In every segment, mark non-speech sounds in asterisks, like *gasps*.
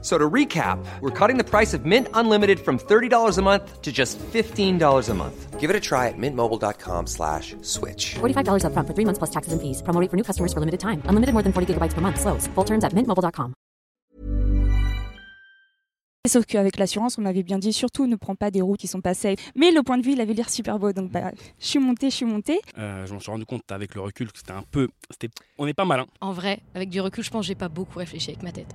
So to recap, we're cutting the price of Mint Unlimited from $30 a month to just $15 a month. Give it a try at mintmobile.com slash switch. $45 upfront for three months plus taxes and fees. Promo rate for new customers for limited time. Unlimited more than 40 gigabytes per month. Slows. Full terms at mintmobile.com. Sauf qu'avec l'assurance, on m'avait bien dit surtout ne prends pas des roues qui sont pas safe. Mais le point de vue, il avait l'air super beau. Donc bah, je suis montée, je suis montée. Euh, je m'en suis rendu compte avec le recul que c'était un peu. c'était- On n'est pas malin. En vrai, avec du recul, je pense que j'ai pas beaucoup réfléchi avec ma tête.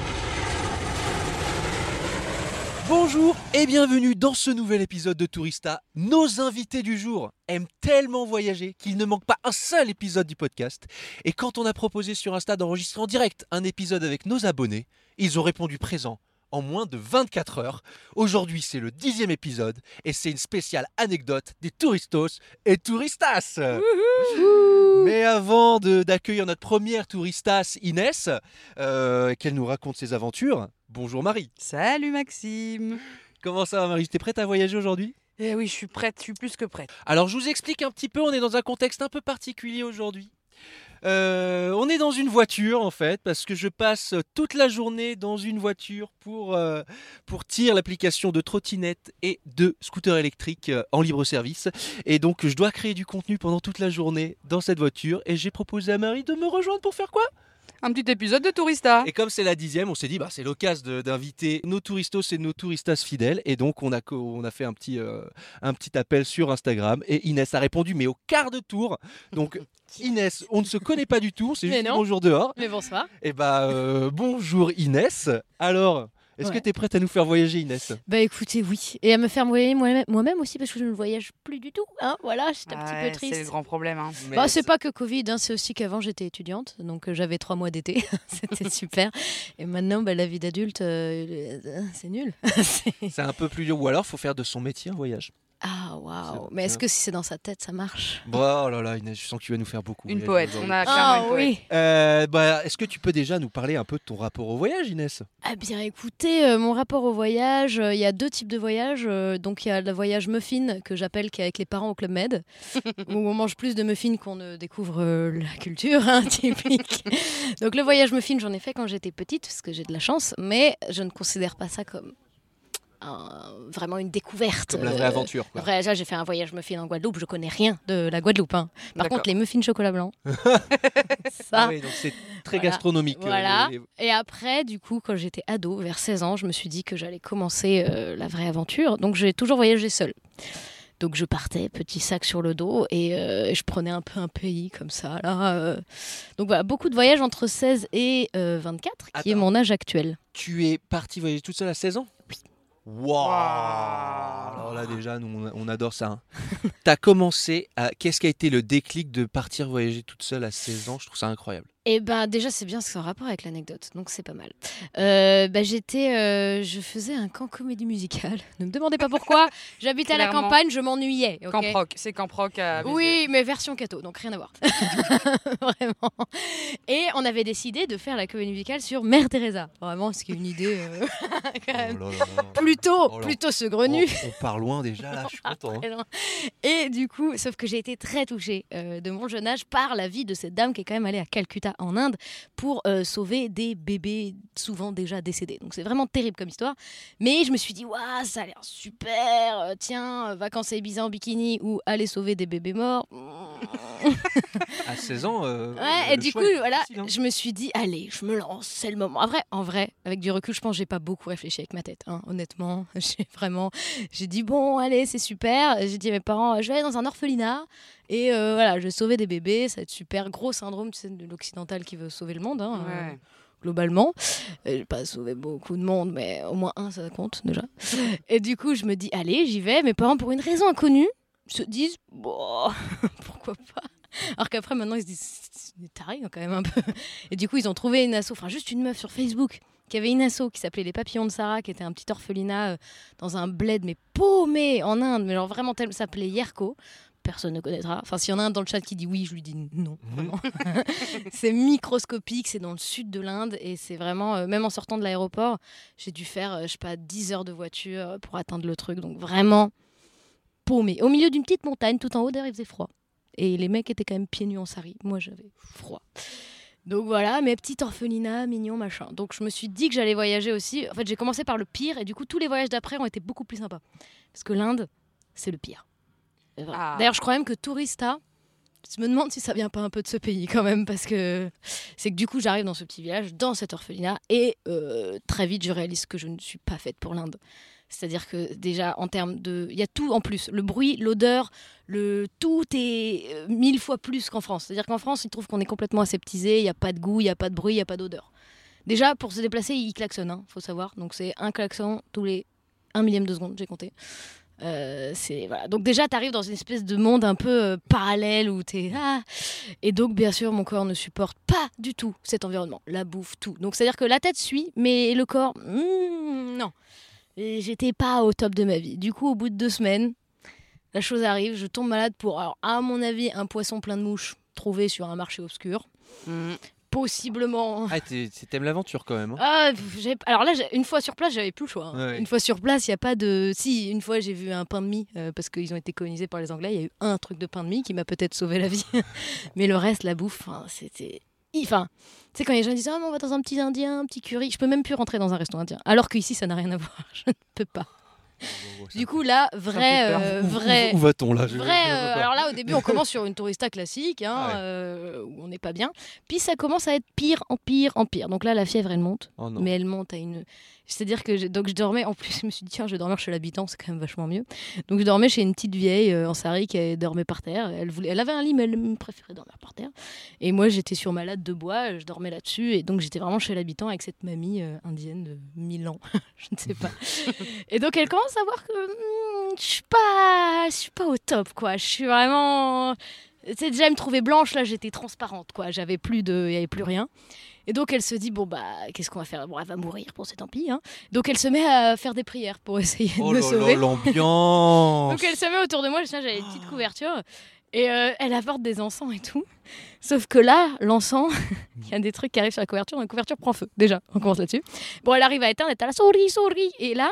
Bonjour et bienvenue dans ce nouvel épisode de Tourista. Nos invités du jour aiment tellement voyager qu'il ne manque pas un seul épisode du podcast. Et quand on a proposé sur Insta d'enregistrer en direct un épisode avec nos abonnés, ils ont répondu présent en moins de 24 heures. Aujourd'hui, c'est le dixième épisode et c'est une spéciale anecdote des touristos et touristas. Mais avant d'accueillir notre première touristas, Inès, euh, qu'elle nous raconte ses aventures, bonjour Marie. Salut Maxime Comment ça va Marie? T'es prête à voyager aujourd'hui? Eh oui, je suis prête, je suis plus que prête. Alors je vous explique un petit peu, on est dans un contexte un peu particulier aujourd'hui. Euh, on est dans une voiture en fait parce que je passe toute la journée dans une voiture pour, euh, pour tirer l'application de trottinette et de scooter électrique euh, en libre service et donc je dois créer du contenu pendant toute la journée dans cette voiture et j'ai proposé à Marie de me rejoindre pour faire quoi? Un petit épisode de Tourista. Et comme c'est la dixième, on s'est dit bah, c'est l'occasion d'inviter nos touristos et nos touristas fidèles. Et donc on a, co- on a fait un petit, euh, un petit appel sur Instagram. Et Inès a répondu, mais au quart de tour. Donc *laughs* Inès, on ne se connaît pas du tout, c'est juste non. bonjour dehors. Mais bonsoir. Et bah euh, bonjour Inès. Alors, est-ce que tu es prête à nous faire voyager Inès? Bah écoutez, oui. Et à me faire voyager moi-même aussi parce que je ne voyage plus du tout. Hein voilà, j'étais un petit Ouais, peu C'est le triste. grand problème. hein. Bah, c'est pas que Covid, hein, c'est aussi qu'avant j'étais étudiante, donc euh, j'avais trois mois d'été, *laughs* c'était *laughs* super. Et maintenant, bah, la vie d'adulte, euh, euh, c'est nul. *laughs* C'est- C'est un peu plus dur. Ou alors, faut faire de son métier un voyage. Ah waouh Mais est-ce que si c'est dans sa tête, ça marche? Bon, oh là là, Inès, je sens que tu vas nous faire beaucoup. Une poète. On a Ah clairement une poète. oui. Euh, bah, Est-ce que tu peux déjà nous parler un peu de ton rapport au voyage, Inès? Ah bien écoutez, euh, mon rapport au voyage, euh, il y a deux types de voyages. euh, donc il y a le voyage muffin que j'appelle qui est avec les parents au Club Med, *laughs* où on mange plus de muffins qu'on ne découvre euh, la culture hein, *laughs* typique. donc le voyage muffin, j'en ai fait quand j'étais petite, parce que j'ai de la chance, mais je ne considère pas ça comme un- vraiment une découverte. Comme la vraie euh, aventure. Quoi. Après, déjà, j'ai fait un voyage muffin en Guadeloupe, je connais rien de la Guadeloupe. hein. Par contre, les muffins chocolat blanc, *laughs* ça, Ah oui, donc c'est très Voilà. gastronomique. euh, Voilà. les- les- Et après, du coup, quand j'étais ado, vers 16 ans, je me suis dit que j'allais commencer euh, la vraie aventure. Donc j'ai toujours voyagé seule. Donc je partais, petit sac sur le dos, et euh, et je prenais un peu un pays comme ça. Là, euh. Donc voilà, beaucoup de voyages entre 16 et euh, 24, qui est mon âge actuel. Tu es parti voyager toute seule à 16 ans? Oui. Waouh. Alors là déjà, nous on, on adore ça. hein. T'as commencé à... Qu'est-ce qui a été le déclic de partir voyager toute seule à 16 ans? Je trouve ça incroyable. Et ben déjà c'est bien, c'est en rapport avec l'anecdote, donc c'est pas mal. Euh, bah, j'étais, euh, je faisais un camp comédie musicale. *laughs* Ne me demandez pas pourquoi. J'habitais à la Clairement. campagne, je m'ennuyais. ok Camp Rock, c'est Camp Rock à Béziers. Oui, mais version cato, donc rien à voir. *laughs* Vraiment. Et on avait décidé de faire la comédie musicale sur Mère Teresa. Vraiment, ce qui est une idée euh, *laughs* quand même Oh là là là. plutôt, Oh là. plutôt saugrenue. On, on part loin déjà là, je suis content. hein. Et du coup, sauf que j'ai été très touchée euh, de mon jeune âge par la vie de cette dame qui est quand même allée à Calcutta en Inde pour euh, sauver des bébés souvent déjà décédés. Donc c'est vraiment terrible comme histoire. Mais je me suis dit, waouh, ça a l'air super. euh, tiens, euh, vacances à Ibiza en bikini ou aller sauver des bébés morts. *laughs* À 16 ans. euh, Ouais, et du coup, voilà, hein. je me suis dit, allez, je me lance, c'est le moment. En vrai, en vrai, avec du recul, je pense que j'ai pas beaucoup réfléchi avec ma tête, hein, honnêtement. *laughs* J'ai vraiment, j'ai dit, bon, allez, c'est super. J'ai dit à mes parents, je vais aller dans un orphelinat et euh, voilà, je vais sauver des bébés, ça va être super. Gros syndrome, tu sais, de l'occidental qui veut sauver le monde. hein. Ouais. globalement. Euh, J'ai pas sauvé beaucoup de monde, mais au moins un, ça compte déjà. Et du coup, je me dis, allez, j'y vais. Mes parents, pour une raison inconnue, se disent, bon, *laughs* pourquoi pas? Alors qu'après, maintenant, ils se disent, c'est hein, quand même un peu. Et du coup, ils ont trouvé une asso, enfin juste une meuf sur Facebook, qui avait une asso qui s'appelait Les Papillons de Sarah, qui était un petit orphelinat euh, dans un bled, mais paumé en Inde, mais genre vraiment tel, ça s'appelait Yerko. Personne ne connaîtra. Enfin, s'il y en a un dans le chat qui dit oui, je lui dis non. vraiment. *laughs* c'est microscopique, c'est dans le sud de l'Inde et c'est vraiment, euh, même en sortant de l'aéroport, j'ai dû faire, euh, je sais pas, 10 heures de voiture euh, pour atteindre le truc. Donc vraiment paumé. Au milieu d'une petite montagne, tout en haut, d'air, il faisait froid. Et les mecs étaient quand même pieds nus en sari. Moi, j'avais froid. Donc voilà, mes petits orphelinats, mignons, machin. Donc je me suis dit que j'allais voyager aussi. En fait, j'ai commencé par le pire et du coup, tous les voyages d'après ont été beaucoup plus sympas. Parce que l'Inde, c'est le pire. Ah. D'ailleurs, je crois même que Tourista, je me demande si ça vient pas un peu de ce pays quand même, parce que c'est que du coup, j'arrive dans ce petit village, dans cet orphelinat, et euh, très vite, je réalise que je ne suis pas faite pour l'Inde. C'est-à-dire que déjà, en termes de... Il y a tout en plus. Le bruit, l'odeur, le tout est euh, mille fois plus qu'en France. C'est-à-dire qu'en France, ils trouvent qu'on est complètement aseptisé, il n'y a pas de goût, il n'y a pas de bruit, il n'y a pas d'odeur. Déjà, pour se déplacer, ils klaxonnent, hein, faut savoir. Donc c'est un klaxon tous les un millième de seconde, j'ai compté. Euh, c'est. Donc déjà, tu arrives dans une espèce de monde un peu euh, parallèle où tu es ah et donc bien sûr mon corps ne supporte pas du tout cet environnement, la bouffe, tout. Donc c'est à dire que la tête suit, mais le corps hmm, non. J'étais pas au top de ma vie. Du coup, au bout de deux semaines, la chose arrive, je tombe malade pour à mon avis un poisson plein de mouches trouvé sur un marché obscur, Mm. Possiblement. Ah, t'aimes l'aventure quand même. hein. Ah, j'ai- alors là, j'ai- une fois sur place, j'avais plus le choix. hein. Ouais, ouais. Une fois sur place, il n'y a pas de. Si, une fois, j'ai vu un pain de mie, euh, parce qu'ils ont été colonisés par les Anglais. Il y a eu un truc de pain de mie qui m'a peut-être sauvé la vie. *laughs* Mais le reste, la bouffe, c'était. Enfin, tu sais, quand les gens disent Ah, mais on va dans un petit indien, un petit curry, je peux même plus rentrer dans un restaurant indien. Alors qu'ici, ça n'a rien à voir. *laughs* Je ne peux pas. Du coup, là, vrai. euh, vrai Où, où va-t-on là? Je- Vrai, je- je- euh, alors là au début on *laughs* commence sur une tourista classique hein, Ah ouais. euh, où on n'est pas bien. Puis ça commence à être pire en pire en pire. Donc là la fièvre elle monte, Oh mais elle monte à une. C'est-à-dire que je... donc je dormais en plus *laughs* je me suis dit tiens je vais dormir chez l'habitant c'est quand même vachement mieux. Donc je dormais chez une petite vieille euh, en sari qui dormait par terre. Elle voulait, elle avait un lit mais elle préférait dormir par terre. Et moi j'étais sur ma latte de bois, je dormais là-dessus et donc j'étais vraiment chez l'habitant avec cette mamie euh, indienne de 1000 ans, *laughs* je ne sais pas. Et donc elle commence à voir que hmm, je suis pas, suis pas au top quoi. Je suis vraiment, sais déjà me trouvait blanche là, j'étais transparente quoi. J'avais plus de, il y avait plus rien. Et donc elle se dit bon bah qu'est-ce qu'on va faire? Bon elle va mourir, bon c'est tant pis. Hein. Donc elle se met à faire des prières pour *laughs* essayer Oh de me sauver. l'ambiance. Donc elle se met autour de moi, je sais, j'avais une petite couverture. Et euh, elle apporte des encens et tout. Sauf que là, l'encens, *laughs* il y a des trucs qui arrivent sur la couverture, la couverture prend feu. Déjà, on commence là-dessus. Bon, elle arrive à éteindre, elle est là, souris, souris. Et là,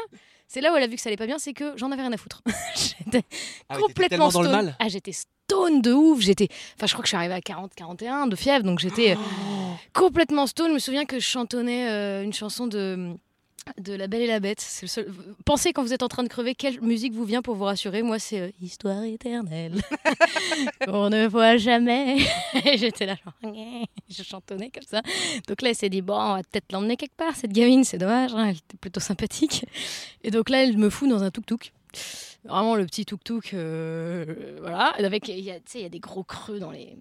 c'est là où elle a vu que ça allait pas bien, c'est que j'en avais rien à foutre. *laughs* j'étais Ah complètement tellement dans le stone. mal. Ah, j'étais stone de ouf. J'étais, enfin, je crois que je suis arrivée à 40, 41 de fièvre, donc j'étais euh, Oh. Complètement stone. Je me souviens que je chantonnais euh, une chanson de de La Belle et la Bête. C'est le seul... Pensez quand vous êtes en train de crever, quelle musique vous vient pour vous rassurer? Moi, c'est euh, Histoire éternelle. *laughs* On ne voit jamais. J'étais là, genre, *laughs* je chantonnais comme ça. Donc là, elle s'est dit, bon, on va peut-être l'emmener quelque part, cette gamine, c'est dommage, hein, elle était plutôt sympathique. Et donc là, elle me fout dans un tuk-tuk. Vraiment le petit tuk-tuk, euh, voilà. Avec, il y a des gros creux dans les,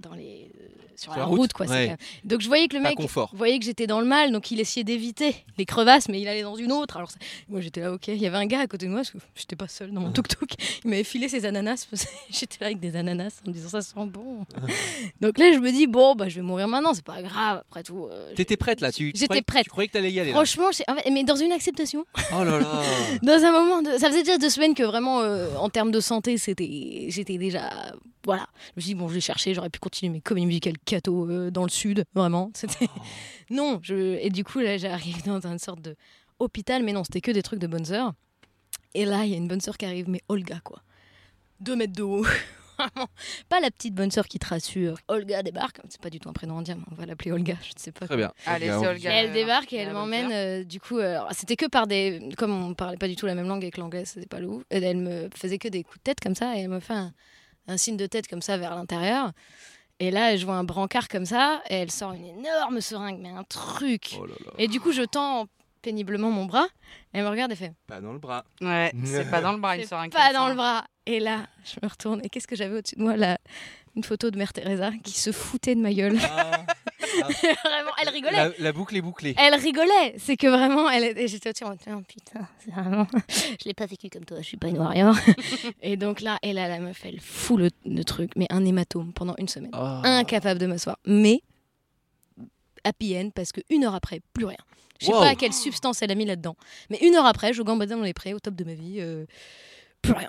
dans les, euh, sur, la, route, quoi. ouais. Donc je voyais que le mec, voyait que j'étais dans le mal, donc il essayait d'éviter les crevasses, mais il allait dans une autre. Alors ça- moi j'étais là, ok. Il y avait un gars à côté de moi, parce que j'étais pas seule dans mon tuk-tuk. Il m'avait filé ses ananas. *laughs* j'étais là avec des ananas en me disant ça sent bon. donc là je me dis bon bah je vais mourir maintenant, c'est pas grave. Après tout. euh, T'étais prête là tu, J'étais croyais- prête. Tu croyais que t'allais y aller là. Franchement, j'ai- en fait, mais dans une acceptation. Oh là là. *laughs* Dans un moment, de... ça faisait déjà deux semaines que vraiment, euh, en termes de santé, c'était, j'étais déjà, voilà. Je me suis dit bon, je vais chercher, j'aurais pu continuer mes comédies musicales cato euh, dans le sud, vraiment. *laughs* C'était non, je et du coup là, j'arrive dans une sorte de hôpital, mais non, c'était que des trucs de bonne sœur. Et là, il y a une bonne sœur qui arrive, mais Olga quoi, deux mètres de haut. *laughs* Vraiment. Pas la petite bonne sœur qui te rassure. Olga débarque, c'est pas du tout un prénom indien, mais on va l'appeler Olga, je ne sais pas Très bien. Allez, c'est Olga. et elle débarque et elle m'emmène. euh, du coup, euh, c'était que par des. Comme on parlait pas du tout la même langue avec l'anglais, c'était pas le ouf. Elle me faisait que des coups de tête comme ça et elle me fait un, un signe de tête comme ça vers l'intérieur. Et là, je vois un brancard comme ça et elle sort une énorme seringue, mais un truc. Oh là là. Et du coup, je tends péniblement mon bras. Elle me regarde et fait Pas dans le bras. Ouais, c'est pas dans le bras, il C'est sort un pas dans ça. le bras. Et là, je me retourne. Et qu'est-ce que j'avais au-dessus de moi? Là Une photo de Mère Teresa qui se foutait de ma gueule. *laughs* vraiment, elle rigolait. La, la boucle est bouclée. Elle rigolait. C'est que vraiment, elle, et j'étais au oh, putain, c'est vraiment, *laughs* je l'ai pas vécu comme toi, je suis pas une warrior. *laughs* et donc là, et là, la meuf, elle fout le, le truc, mais un hématome pendant une semaine. Oh. Incapable de m'asseoir. Mais happy end parce que une heure après, plus rien. Je sais Wow. pas quelle substance elle a mis là-dedans. Mais une heure après, je gambadais dans les prés, au top de ma vie, euh, plus rien.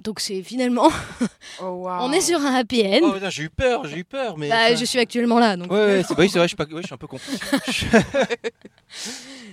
Donc c'est finalement, *laughs* Oh, wow. on est sur un happy end. Oh, j'ai eu peur, j'ai eu peur. Mais Bah, je suis actuellement là, donc. Ouais, ouais, c'est bah oui, c'est vrai, je suis, pas... ouais, je suis un peu con. *laughs*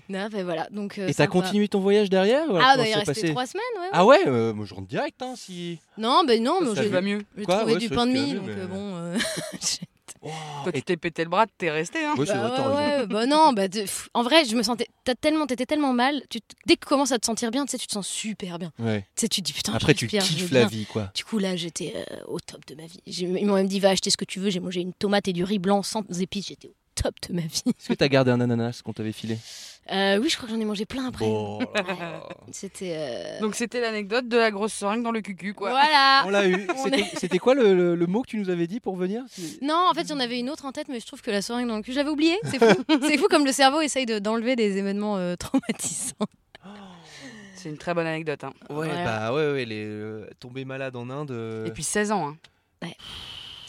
Non, bah, voilà. Donc. euh, Et t'as continué ton voyage derrière Ah, bah, il restait passé trois semaines, ouais. ouais. Ah ouais, euh, moi je rentre direct hein, si. Non, bah non, mais Ça j'ai va mieux. j'ai trouvé Ouais, du pain de mie, donc euh, bon. *laughs* Toi, tu t'es pété le bras, t'es resté. Hein. Ouais, c'est bah, ouais, bah non, bah, de- en vrai, je me sentais. T'as tellement, t'étais tellement mal. Tu, dès que tu commences à te sentir bien, tu sais, tu te sens super bien. Ouais. Tu sais, tu te dis putain. Après tu respire, kiffes la bien. vie quoi. Du coup, là, j'étais euh, au top de ma vie. J'ai- Ils m'ont même dit va acheter ce que tu veux. J'ai mangé une tomate et du riz blanc sans épices. J'étais au top de ma vie. Est-ce que t'as gardé un ananas qu'on t'avait filé? Euh, oui, je crois que j'en ai mangé plein après. *laughs* C'était. euh, Donc c'était l'anecdote de la grosse seringue dans le cucu, quoi. Voilà. On l'a eu. *laughs* C'était quoi le, le- le mot que tu nous avais dit pour venir? Non, en fait, j'en avais une autre en tête, mais je trouve que la seringue dans le cul, je l'avais oublié. C'est fou. *laughs* c'est fou comme le cerveau essaye de- d'enlever des événements euh, traumatisants. *gasps* C'est une très bonne anecdote. Hein. Ouais, Voilà. bah ouais, ouais, les euh, tombés malades en Inde. euh, Et puis 16 ans. Hein. Ouais.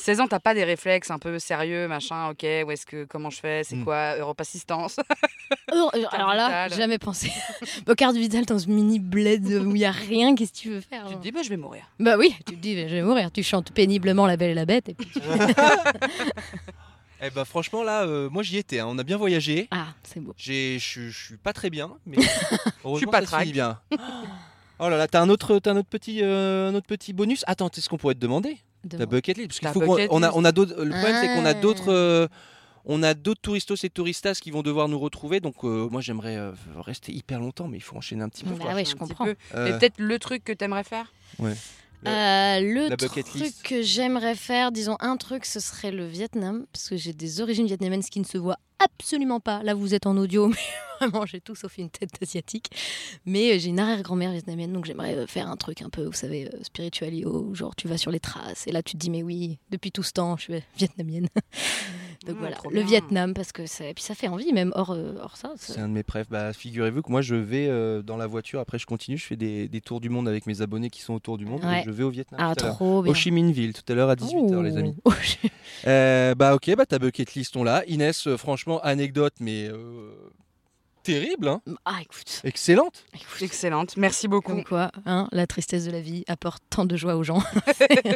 16 ans, t'as pas des réflexes un peu sérieux, machin, ok, où est-ce que, comment je fais, c'est Mm. quoi, Europe Assistance *laughs* euh, alors là, jamais pensé. *laughs* Bah, carte vitale dans ce mini bled où il y a rien, qu'est-ce que tu veux faire Tu hein te dis, bah, je vais mourir. Bah oui, tu te dis, je vais mourir. Tu chantes péniblement La Belle et la Bête. Et puis... *laughs* Eh bah franchement là, euh, moi j'y étais. hein. On a bien voyagé. Ah, c'est beau. J'ai, je suis- je suis pas très bien, mais heureusement pas ça se finit trac. bien. Oh là là, t'as un autre, t'as un autre petit, euh, un autre petit bonus. Attends, c'est ce qu'on pourrait te demander. Ta Demande. bucket list, parce qu'il faut qu'on a, on a d'autres. Le problème c'est qu'on a Ah. d'autres. euh, on a d'autres touristos et touristas qui vont devoir nous retrouver, donc euh, moi j'aimerais euh, rester hyper longtemps, mais il faut enchaîner un petit peu. Bah ouais, je comprends. peu. Euh, Mais peut-être le truc que t'aimerais faire? Euh, le la bucket truc list. que j'aimerais faire, disons un truc, ce serait le Vietnam, parce que j'ai des origines vietnamiennes qui ne se voient absolument pas. Là, vous êtes en audio, *laughs* mais vraiment, j'ai tout sauf une tête asiatique. Mais euh, j'ai une arrière-grand-mère vietnamienne, donc j'aimerais euh, faire un truc un peu, vous savez, euh, spiritualio, genre tu vas sur les traces, et là tu te dis, mais oui, depuis tout ce temps, je suis vietnamienne. *laughs* donc Mmh, voilà, le bien. Vietnam, parce que ça, et puis ça fait envie, même hors, euh, hors ça. C'est un de mes préfs. Bah, figurez-vous que moi, je vais euh, dans la voiture. Après, je continue. Je fais des, des tours du monde avec mes abonnés qui sont autour du monde. Ouais. Et je vais au Vietnam. Ah, tout trop bien. Ho Chi Minh Ville, tout à l'heure à 18h, les amis. *laughs* Euh, bah, ok, bah, ta bucket list, on l'a. Inès, euh, franchement, anecdote, mais euh, terrible, hein. Ah, écoute, Excellente. écoute. Excellente, merci beaucoup. Comme quoi, hein, la tristesse de la vie apporte tant de joie aux gens.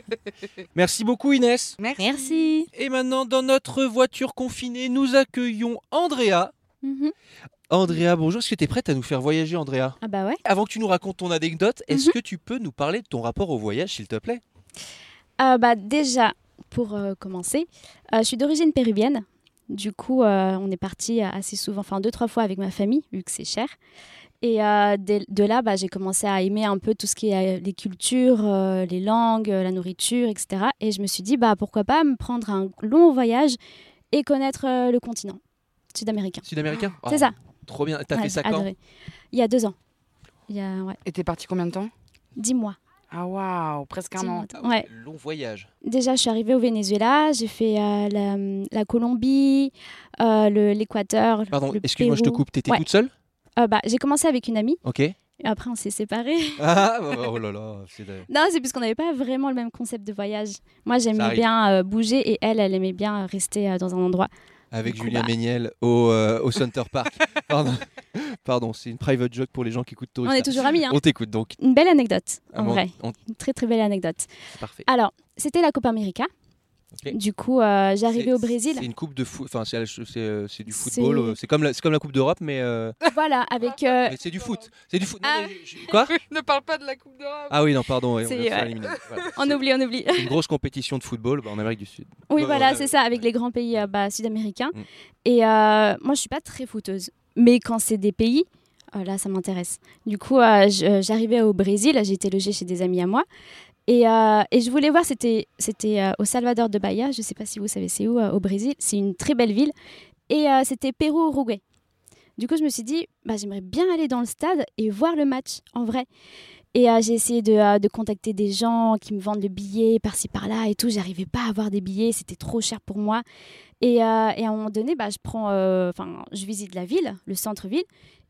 *laughs* Merci beaucoup, Inès. Merci. Merci. Et maintenant, dans notre voiture confinée, nous accueillons Andrea. Mhm. Andrea, bonjour. Est-ce que tu es prête à nous faire voyager, Andrea? Ah bah ouais. Avant que tu nous racontes ton anecdote, est-ce Mhm. que tu peux nous parler de ton rapport au voyage, s'il te plaît? Euh, bah déjà, pour euh, commencer, euh, je suis d'origine péruvienne. Du coup, euh, on est parti assez souvent, enfin deux, trois fois avec ma famille, vu que c'est cher. Et euh, de là, bah, j'ai commencé à aimer un peu tout ce qui est euh, les cultures, euh, les langues, euh, la nourriture, etc. Et je me suis dit, bah, pourquoi pas me prendre un long voyage et connaître euh, le continent sud-américain. Sud-américain? C'est Oh, ça. Trop bien. T'as Ouais, fait ça quand? adoré. Il y a deux ans. Il y a, ouais, Et t'es parti combien de temps? Dix mois. Ah waouh, presque un an. mois. Ah Ouais. Long voyage. Déjà, je suis arrivée au Venezuela, j'ai fait euh, la, la Colombie, euh, le- l'Équateur. Pardon, excuse-moi, je te coupe. T'étais Ouais. toute seule? Euh, bah, J'ai commencé avec une amie, Ok. et après on s'est séparés. *laughs* Ah, oh là là, c'est de- non, c'est parce qu'on n'avait pas vraiment le même concept de voyage. Moi, j'aimais bien euh, bouger et elle, elle aimait bien rester euh, dans un endroit. Avec Julien. Méniel au, euh, au Center Park. *laughs* Pardon, Pardon c'est une private joke pour les gens qui écoutent On Tourista. est toujours amis. Hein. On t'écoute donc. Une belle anecdote, Ah en bon, vrai. on- Une très très belle anecdote. Parfait. Alors, c'était la Copa América. Du coup, euh, j'arrivais au Brésil. C'est une coupe de foot. Enfin, c'est c'est, euh, c'est du football. euh, C'est comme, la- c'est comme la Coupe d'Europe, mais, euh, *laughs* Voilà, avec. euh, mais c'est du foot. C'est du foot. Non, Ah. mais je- je- Quoi *laughs* ne parle pas de la Coupe d'Europe. Ah oui, non, pardon. on. *laughs* Voilà. on oublie, on oublie. C'est une grosse compétition de football bah, en Amérique du Sud. Oui, Ouais, voilà, c'est ça, avec les grands pays euh, bah, sud-américains. Mm. Et euh, moi, je suis pas très footeuse. Mais quand c'est des pays, euh, là, ça m'intéresse. Du coup, euh, euh, j'arrivais au Brésil, été logée chez des amis à moi. Et, euh, je voulais voir, c'était euh, au Salvador de Bahia, je sais pas si vous savez c'est où, euh, au Brésil? C'est une très belle ville. Et euh, c'était Pérou-Uruguay. Du coup, je me suis dit, bah, j'aimerais bien aller dans le stade et voir le match en vrai. Et euh, j'ai essayé de, euh, contacter des gens qui me vendent le billet par-ci par-là et tout. J'arrivais pas à avoir des billets, c'était trop cher pour moi. Et, euh, à un moment donné, bah, euh, je visite la ville, le centre-ville,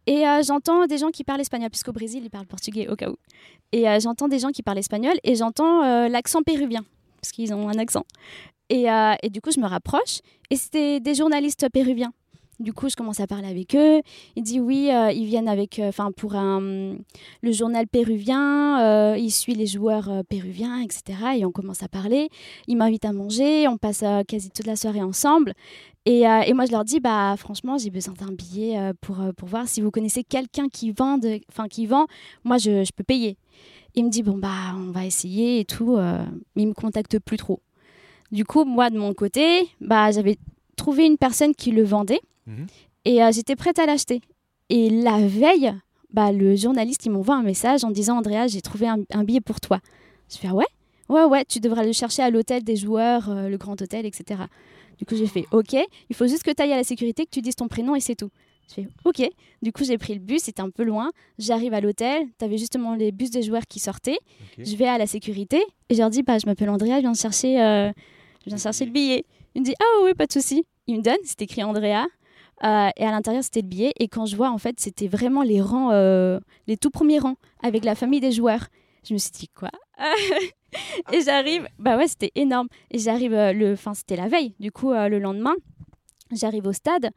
et euh, j'entends des gens qui parlent espagnol, puisqu'au Brésil ils parlent portugais au cas où. Et euh, j'entends des gens qui parlent espagnol et j'entends euh, l'accent péruvien, parce qu'ils ont un accent. Et, et du coup, je me rapproche et c'était des journalistes péruviens. Du coup, je commence à parler avec eux. Ils disent oui, euh, ils viennent avec, enfin pour un, le journal péruvien, euh, ils suivent les joueurs euh, péruviens, etc. Et on commence à parler. Ils m'invitent à manger, on passe euh, quasi toute la soirée ensemble. Et, euh, moi, je leur dis, bah franchement, j'ai besoin d'un billet euh, pour, euh, pour voir si vous connaissez quelqu'un qui vend, enfin qui vend. Moi, je, je peux payer. Il me dit bon bah on va essayer et tout. euh, il me contacte plus trop. Du coup, moi de mon côté, bah j'avais trouvé une personne qui le vendait Mhm. et euh, j'étais prête à l'acheter. Et la veille, bah le journaliste il m'envoie un message en disant Andrea, j'ai trouvé un, un billet pour toi. Je fais ah ouais, ouais ouais, tu devras le chercher à l'hôtel des joueurs, euh, le grand hôtel, etc. Du coup j'ai fait ok, il faut juste que tu ailles à la sécurité, que tu dises ton prénom et c'est tout. Je fais ok. Du coup j'ai pris le bus, c'était un peu loin. J'arrive à l'hôtel, t'avais justement les bus des joueurs qui sortaient. Je vais à la sécurité et je leur dis bah je m'appelle Andrea, je viens chercher, euh, je viens chercher le billet. Il me dit ah oui pas de souci. Il me donne, c'est écrit Andrea. Euh, et à l'intérieur, c'était le billet. Et quand je vois, en fait, c'était vraiment les rangs, euh, les tout premiers rangs, avec la famille des joueurs. Je me suis dit, quoi *laughs* Et j'arrive, bah ouais, c'était énorme. Et j'arrive, euh, le, enfin, c'était la veille, du coup, le lendemain, j'arrive au stade.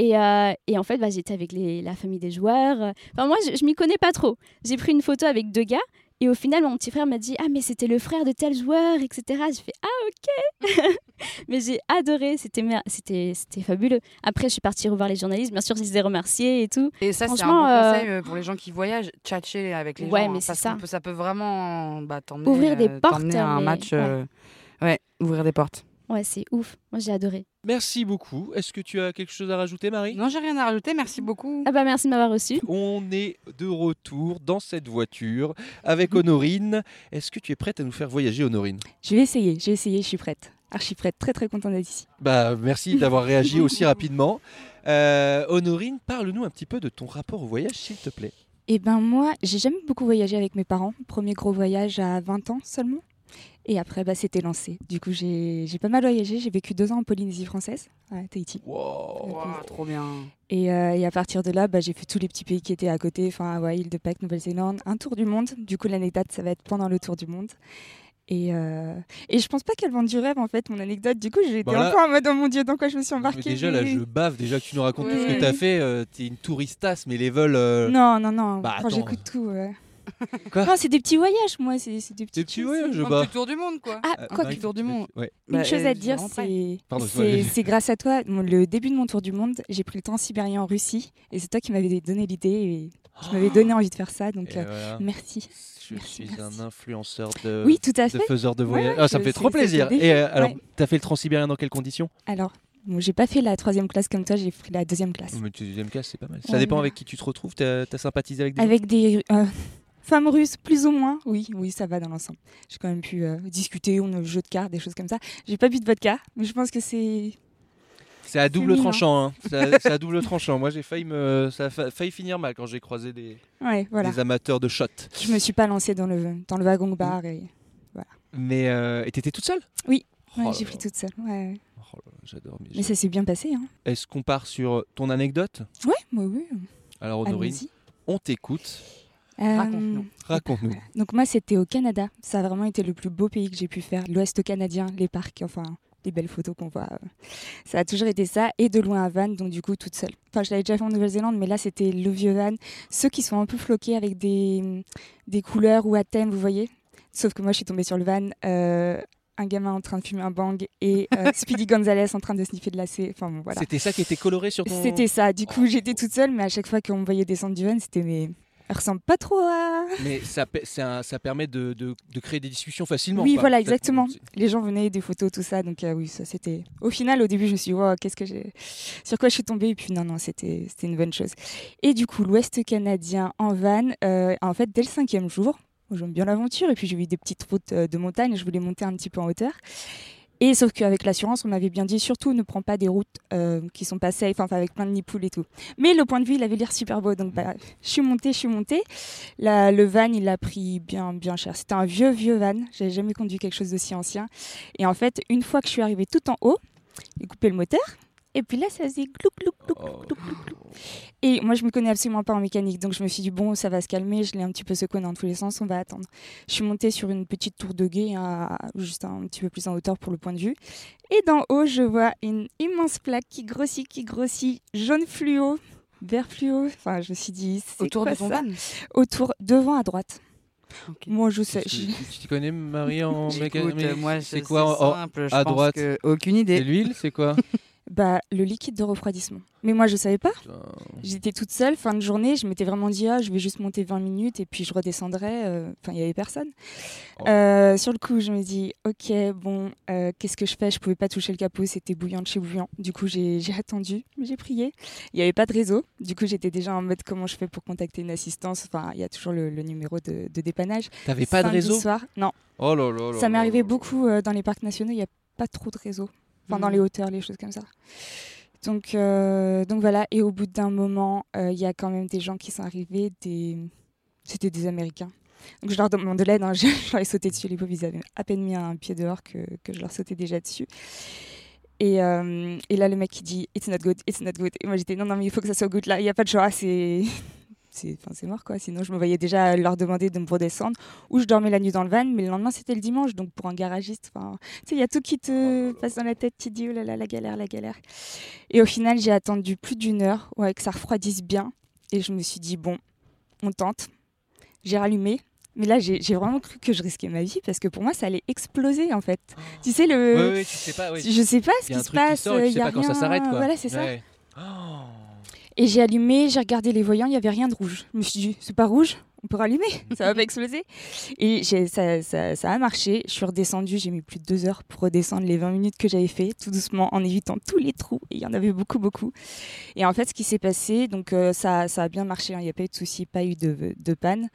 Et, et en fait, bah, j'étais avec la famille des joueurs. Enfin, moi, je, je m'y connais pas trop. J'ai pris une photo avec deux gars. Et au final, mon petit frère m'a dit Ah, mais c'était le frère de tel joueur, etc. J'ai fait Ah, ok *laughs* Mais j'ai adoré, c'était mer- c'était c'était fabuleux. Après, je suis partie revoir les journalistes, bien sûr, je les ai remerciés et tout. Et ça, c'est un bon euh, conseil euh, pour les gens qui voyagent, tchatcher avec les Ouais, gens. mais hein, parce ça. peut- ça peut vraiment bah, Ouvrir des euh, portes, à un mais- match. ouais. ouais, ouvrir des portes. Ouais, c'est ouf. Moi, j'ai adoré. Merci beaucoup. Est-ce que tu as quelque chose à rajouter, Marie? Non, j'ai rien à rajouter. Merci beaucoup. Ah bah, merci de m'avoir reçu. On est de retour dans cette voiture avec Honorine. Est-ce que tu es prête à nous faire voyager, Honorine? Je vais essayer, je vais essayer, je suis prête. Archi prête, très très contente d'être ici. Bah, merci d'avoir réagi *laughs* aussi rapidement. Euh, Honorine, parle-nous un petit peu de ton rapport au voyage, s'il te plaît. Eh ben moi, j'ai jamais beaucoup voyagé avec mes parents. Premier gros voyage à 20 ans seulement. Et après, bah, c'était lancé. Du coup, j'ai j'ai pas mal voyagé. J'ai vécu deux ans en Polynésie française, à Tahiti. Wow. Trop bien. Et, euh, et à partir de là, bah, j'ai fait tous les petits pays qui étaient à côté, enfin Hawaï, île de Pâques, Nouvelle-Zélande, un tour du monde. Du coup, l'anecdote, ça va être pendant le tour du monde. Et, euh, et je pense pas qu'elle vende du rêve en fait, mon anecdote. Du coup, j'ai été Bah là- un peu en mode oh mon dieu, dans quoi je me suis Mais embarquée. déjà, là, je bave. Déjà que tu nous racontes tout ce que tu as fait. euh, T'es une touristasse, mais les vols. euh, Non, non, non. Bah, Quand attends. j'écoute tout. ouais. Quoi Non, c'est des petits voyages, moi. C'est c'est des petits, Des petits voyages, bah. tour du monde, quoi. Ah, quoi que tour du monde. Ouais. Une Bah, chose euh, à te dire, vraiment c'est Pardon, c'est excuse-moi. c'est grâce à toi, mon- le début de mon tour du monde, j'ai pris le transsibérien en Russie et c'est toi qui m'avais donné l'idée et qui m'avais donné envie de faire ça. Donc Et euh, voilà. merci. Je Merci, suis merci. un influenceur de, oui, tout à de fait. faiseur de voyage. ouais, ah, ça me je- fait trop c'est- plaisir. Et euh, alors, ouais. t'as fait le transsibérien dans quelles conditions? Alors, bon, j'ai pas fait la troisième classe comme toi, j'ai pris la deuxième classe. Mais tu deuxième classe, c'est pas mal. Ça Ouais, dépend voilà. avec qui tu te retrouves. T'as as sympathisé avec des Avec des euh, femmes russes, plus ou moins. Oui, oui, ça va dans l'ensemble. J'ai quand même pu euh, discuter, on a le jeu de cartes, des choses comme ça. J'ai pas bu de vodka, mais je pense que c'est. C'est à double tranchant. hein. C'est à, double tranchant. Moi, j'ai failli me, ça a fa- failli finir mal quand j'ai croisé des, Ouais, voilà. des amateurs de shot. Je me suis pas lancée dans le, dans le wagon bar et. Mais euh, et t'étais toute seule? Oui, Oh ouais, j'ai pris toute seule. Ouais. Oh J'adore. mais Mais ça s'est bien passé. Hein. Est-ce qu'on part sur ton anecdote? Ouais, bah oui. Alors, Honorine, on t'écoute. Euh, Raconte-nous. Raconte-nous. voilà. Donc moi, c'était au Canada. Ça a vraiment été le plus beau pays que j'ai pu faire. L'Ouest canadien, les parcs, enfin les belles photos qu'on voit. euh, Ça a toujours été ça. Et de loin à Van, donc du coup toute seule. Enfin, je l'avais déjà fait en Nouvelle-Zélande, mais là c'était le vieux Van. Ceux qui sont un peu floqués avec des, des couleurs ou à thème, vous voyez. Sauf que moi, je suis tombée sur le Van. euh, un gamin en train de fumer un bang et euh, *laughs* Speedy Gonzalez en train de sniffer de la C. Enfin bon, voilà. C'était ça qui était coloré sur ton. C'était ça. Du coup, j'étais toute seule, mais à chaque fois qu'on me voyait descendre du van, c'était mais. Elle ressemble pas trop à. Mais ça, ça permet de, de- de créer des discussions facilement. oui, voilà, exactement. Les gens venaient, des photos, tout ça. Donc, euh, oui, ça c'était. Au final, au début, je me suis dit, Wow, qu'est-ce que j'ai. Sur quoi je suis tombée Et puis, non, non, c'était une bonne chose. Et du coup, l'Ouest canadien en van, euh, en fait, dès le cinquième jour, j'aime bien l'aventure. Et puis, j'ai vu des petites routes euh, de montagne. Je voulais monter un petit peu en hauteur. Et sauf qu'avec l'assurance, on m'avait bien dit surtout ne prends pas des routes euh, qui sont pas safe, enfin avec plein de nids et tout. Mais le point de vue, il avait l'air super beau, donc bah, je suis montée, je suis montée. La- le van, il a pris bien, bien cher. C'était un vieux, vieux van. J'avais jamais conduit quelque chose d'aussi ancien. Et en fait, une fois que je suis arrivée tout en haut, j'ai coupé le moteur. Et puis là, ça faisait glouc, glouc, glouc, glouc, glouc, glouc. Et moi, je me connais absolument pas en mécanique, donc je me suis dit, bon, ça va se calmer, je l'ai un petit peu secoué dans tous les sens, on va attendre. Je suis montée sur une petite tour de guet, à- juste un petit peu plus en hauteur pour le point de vue. Et d'en haut, je vois une immense plaque qui grossit, qui grossit, jaune fluo, vert fluo. Enfin, je me suis dit, c'est Autour quoi de ça Autour, devant à droite. Moi, je sais. Tu tu t'y connais, Marie, en *laughs* mécanique? moi, C'est quoi c'est en- simple, je à pense droite? que- aucune idée. C'est l'huile C'est quoi? *laughs* Bah, le liquide de refroidissement. Mais moi, je savais pas. J'étais toute seule, fin de journée, je m'étais vraiment dit, ah, je vais juste monter 20 minutes et puis je redescendrai. euh, Enfin, il y avait personne. Oh. Euh, sur le coup, je me dis, ok, bon, euh, qu'est-ce que je fais? Je pouvais pas toucher le capot, c'était bouillant de chez bouillant. Du coup, j'ai attendu, j'ai prié. Il n'y avait pas de réseau. Du coup, j'étais déjà en mode, comment je fais pour contacter une assistance? Enfin, il y a toujours le, le numéro de, de dépannage. T'avais pas de réseau? soir, Non. Oh là là là Ça m'est arrivé beaucoup dans les parcs nationaux, il n'y a pas trop de réseau. Enfin, dans Mhm. les hauteurs, les choses comme ça. Donc, euh, donc voilà, et au bout d'un moment, euh, il y a quand même des gens qui sont arrivés, des... c'était des Américains. Donc je leur demande de l'aide, hein. je, *laughs* je leur ai sauté dessus, les pauvres, ils avaient à peine mis un pied dehors que, que je leur sautais déjà dessus. Et, euh, et là, le mec qui dit It's not good, it's not good. Et moi j'étais Non, non, mais il faut que ça soit good là, il n'y a pas de choix, c'est. C'est mort quoi. Sinon, je me voyais déjà leur demander de me redescendre. Ou je dormais la nuit dans le van, mais le lendemain c'était le dimanche. Donc pour un garagiste, enfin, tu sais, il y a tout qui te passe dans la tête. Tu te dis Oh là là, la galère, la galère. Et au final, j'ai attendu plus d'une heure ouais, que ça refroidisse bien. Et je me suis dit Bon, on tente. J'ai rallumé. Mais là, j'ai vraiment cru que je risquais ma vie parce que pour moi, ça allait exploser en fait. Tu sais, le. Oui, oui, tu sais pas. oui. Je sais pas ce qui se qui passe. sort et tu il sais y a pas quand ça s'arrête, quoi. Voilà, c'est ça. Ouais. Et j'ai allumé, j'ai regardé les voyants, il n'y avait rien de rouge. Je me suis dit, c'est pas rouge, on peut rallumer, *laughs* ça va pas exploser. Et ça, ça, a marché, je suis redescendue, j'ai mis plus de deux heures pour redescendre les 20 minutes que j'avais fait, tout doucement, en évitant tous les trous, il y en avait beaucoup, beaucoup. Et en fait, ce qui s'est passé, donc euh, ça, ça a bien marché, hein, il n'y a pas eu de souci, pas eu de, panne,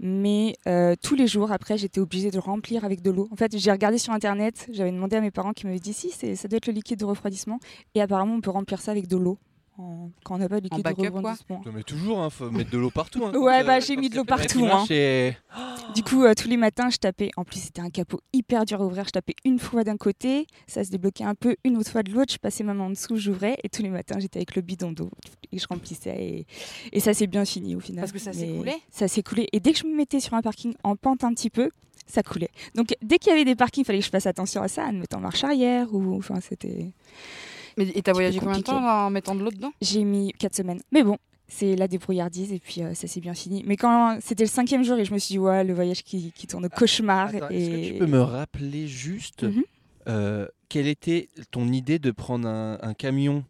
mais euh, tous les jours après, j'étais obligée de remplir avec de l'eau. En fait, j'ai regardé sur Internet, j'avais demandé à mes parents qui m'avaient dit, si, ça doit être le liquide de refroidissement, et apparemment, on peut remplir ça avec de l'eau. En- Quand on n'a pas de liquide de backup, quoi refroidissement. Non, mais toujours, hein, faut mettre de l'eau partout. hein, *laughs* Ouais, bah j'ai mis de l'eau partout. qui hein. Du coup, euh, tous les matins, je tapais. En plus, c'était un capot hyper dur à ouvrir. Je tapais une fois d'un côté, ça se débloquait un peu, une autre fois de l'autre. Je passais ma main en dessous, j'ouvrais. Et tous les matins, j'étais avec le bidon d'eau et je remplissais. Et, et ça s'est bien fini au final. Parce que ça Mais s'écoulait Ça s'écoulait. Et dès que je me mettais sur un parking en pente un petit peu, ça coulait. Donc dès qu'il y avait des parkings, il fallait que je fasse attention à ça, à me mettre en marche arrière. ou Enfin, c'était. Mais, et t'as voyagé combien de temps en mettant de l'eau dedans? J'ai mis 4 semaines. Mais bon, c'est la débrouillardise et puis euh, ça s'est bien fini. Mais quand c'était le cinquième jour et je me suis dit, ouais, le voyage qui, qui tourne au cauchemar. Attends, et... Est-ce que tu peux me rappeler juste Mhm. euh, quelle était ton idée de prendre un, un camion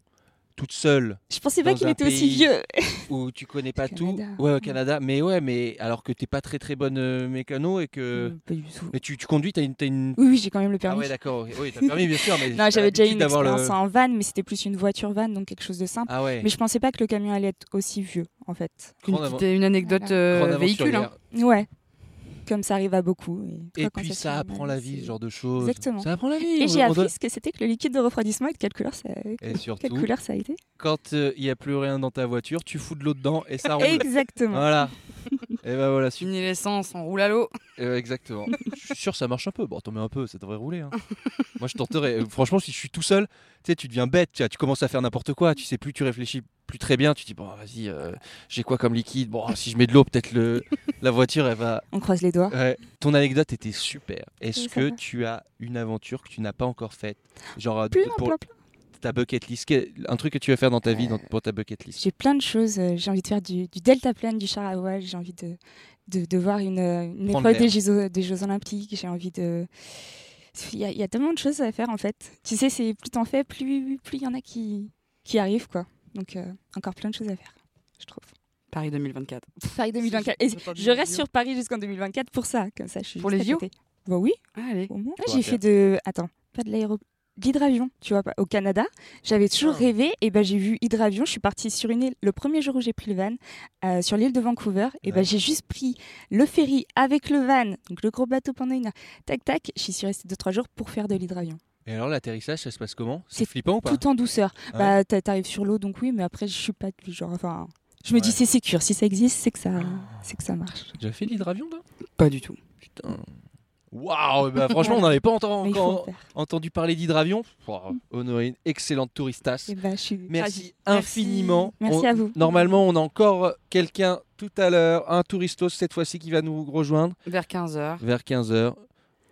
toute seule Je pensais pas qu'il était aussi vieux. où tu connais *laughs* pas tout. Ouais, au Canada. Mais ouais, mais alors que t'es pas très très bonne euh, mécano et que. Euh, Pas du tout. Mais tu, tu conduis, t'as une. une... Oui, oui, j'ai quand même le Ah permis. ouais, d'accord. Oui, t'as le permis, bien sûr. Mais *laughs* non, j'avais déjà une expérience le- en van, mais c'était plus une voiture van, donc quelque chose de simple. Ah ouais. Mais je pensais pas que le camion allait être aussi vieux, en fait. Une, petite- une anecdote euh, Grande véhicule. hein. Ouais. Comme ça arrive à beaucoup. Et, puis ça apprend la vie, ce genre de choses. Exactement. Ça apprend la vie. Et j'ai appris doit- ce que c'était que le liquide de refroidissement et de quelle couleur ça, Et quelle couleur ça a été. quand il n'y a plus rien dans ta voiture, tu fous de l'eau dedans et ça roule. Exactement. Voilà. Et ben voilà, super. Fini l'essence, on roule à l'eau. Euh, exactement. *laughs* je suis sûr que ça marche un peu. Bon, t'en mets un peu, ça devrait rouler. hein. Moi, je tenterais. Euh, Franchement, si je suis tout seul, tu sais, tu deviens bête. Tu, commences à faire n'importe quoi. Tu sais plus, tu réfléchis plus très bien. Tu dis, bon, vas-y, euh, j'ai quoi comme liquide? Bon, si je mets de l'eau, peut-être le... la voiture, elle va. On croise les doigts. Ouais. Ton anecdote était super. Est-ce Oui, que va. tu as une aventure que tu n'as pas encore faite? Genre, euh, Plein, pour plein, plein. Ta bucket list. Un truc que tu veux faire dans ta vie dans- pour ta bucket list J'ai plein de choses. euh, J'ai envie de faire du, du deltaplane, du char à voile. J'ai envie de, de, de voir une, euh, une épreuve des. Jeux, des Jeux Olympiques. J'ai envie de. Il y, a, il y a tellement de choses à faire en fait. Tu sais, c'est plus t'en fais, plus plus il y en a qui, qui arrivent quoi. Donc euh, encore plein de choses à faire, je trouve. Paris 2024. Paris 2024. Et C'est pas je reste sur Paris jusqu'en 2024 pour ça, comme ça je suis Pour les JO. Bah oui, Allez. au moins. Quoi J'ai fait de. Attends, pas de l'aéro. L'hydravion, tu vois, au Canada. J'avais toujours Ah. rêvé, et ben j'ai vu hydravion. Je suis partie sur une île, le premier jour où j'ai pris le van, euh, sur l'île de Vancouver. Et ben j'ai juste pris le ferry avec le van, donc le gros bateau pendant une heure. Tac, tac, j'y suis restée 2-3 jours pour faire de l'hydravion. Et alors l'atterrissage, ça se passe comment? C'est flippant ou pas? Tout en douceur. Ouais. Bah, t'a- t'arrives sur l'eau, donc oui, mais après, je suis pas du genre. Enfin, je me dis c'est sécure. Si ça existe, c'est que ça, c'est que ça marche. T'as déjà fait l'hydravion toi? Pas du tout. Putain. Waouh, bah, franchement, on n'avait pas encore entendu parler d'hydravion. Honorine, excellente touristas. Et bah, je suis Merci infiniment. Merci On- à vous. Normalement, on a encore quelqu'un tout à l'heure, un touristos cette fois-ci qui va nous rejoindre Vers 15h. vers 15h.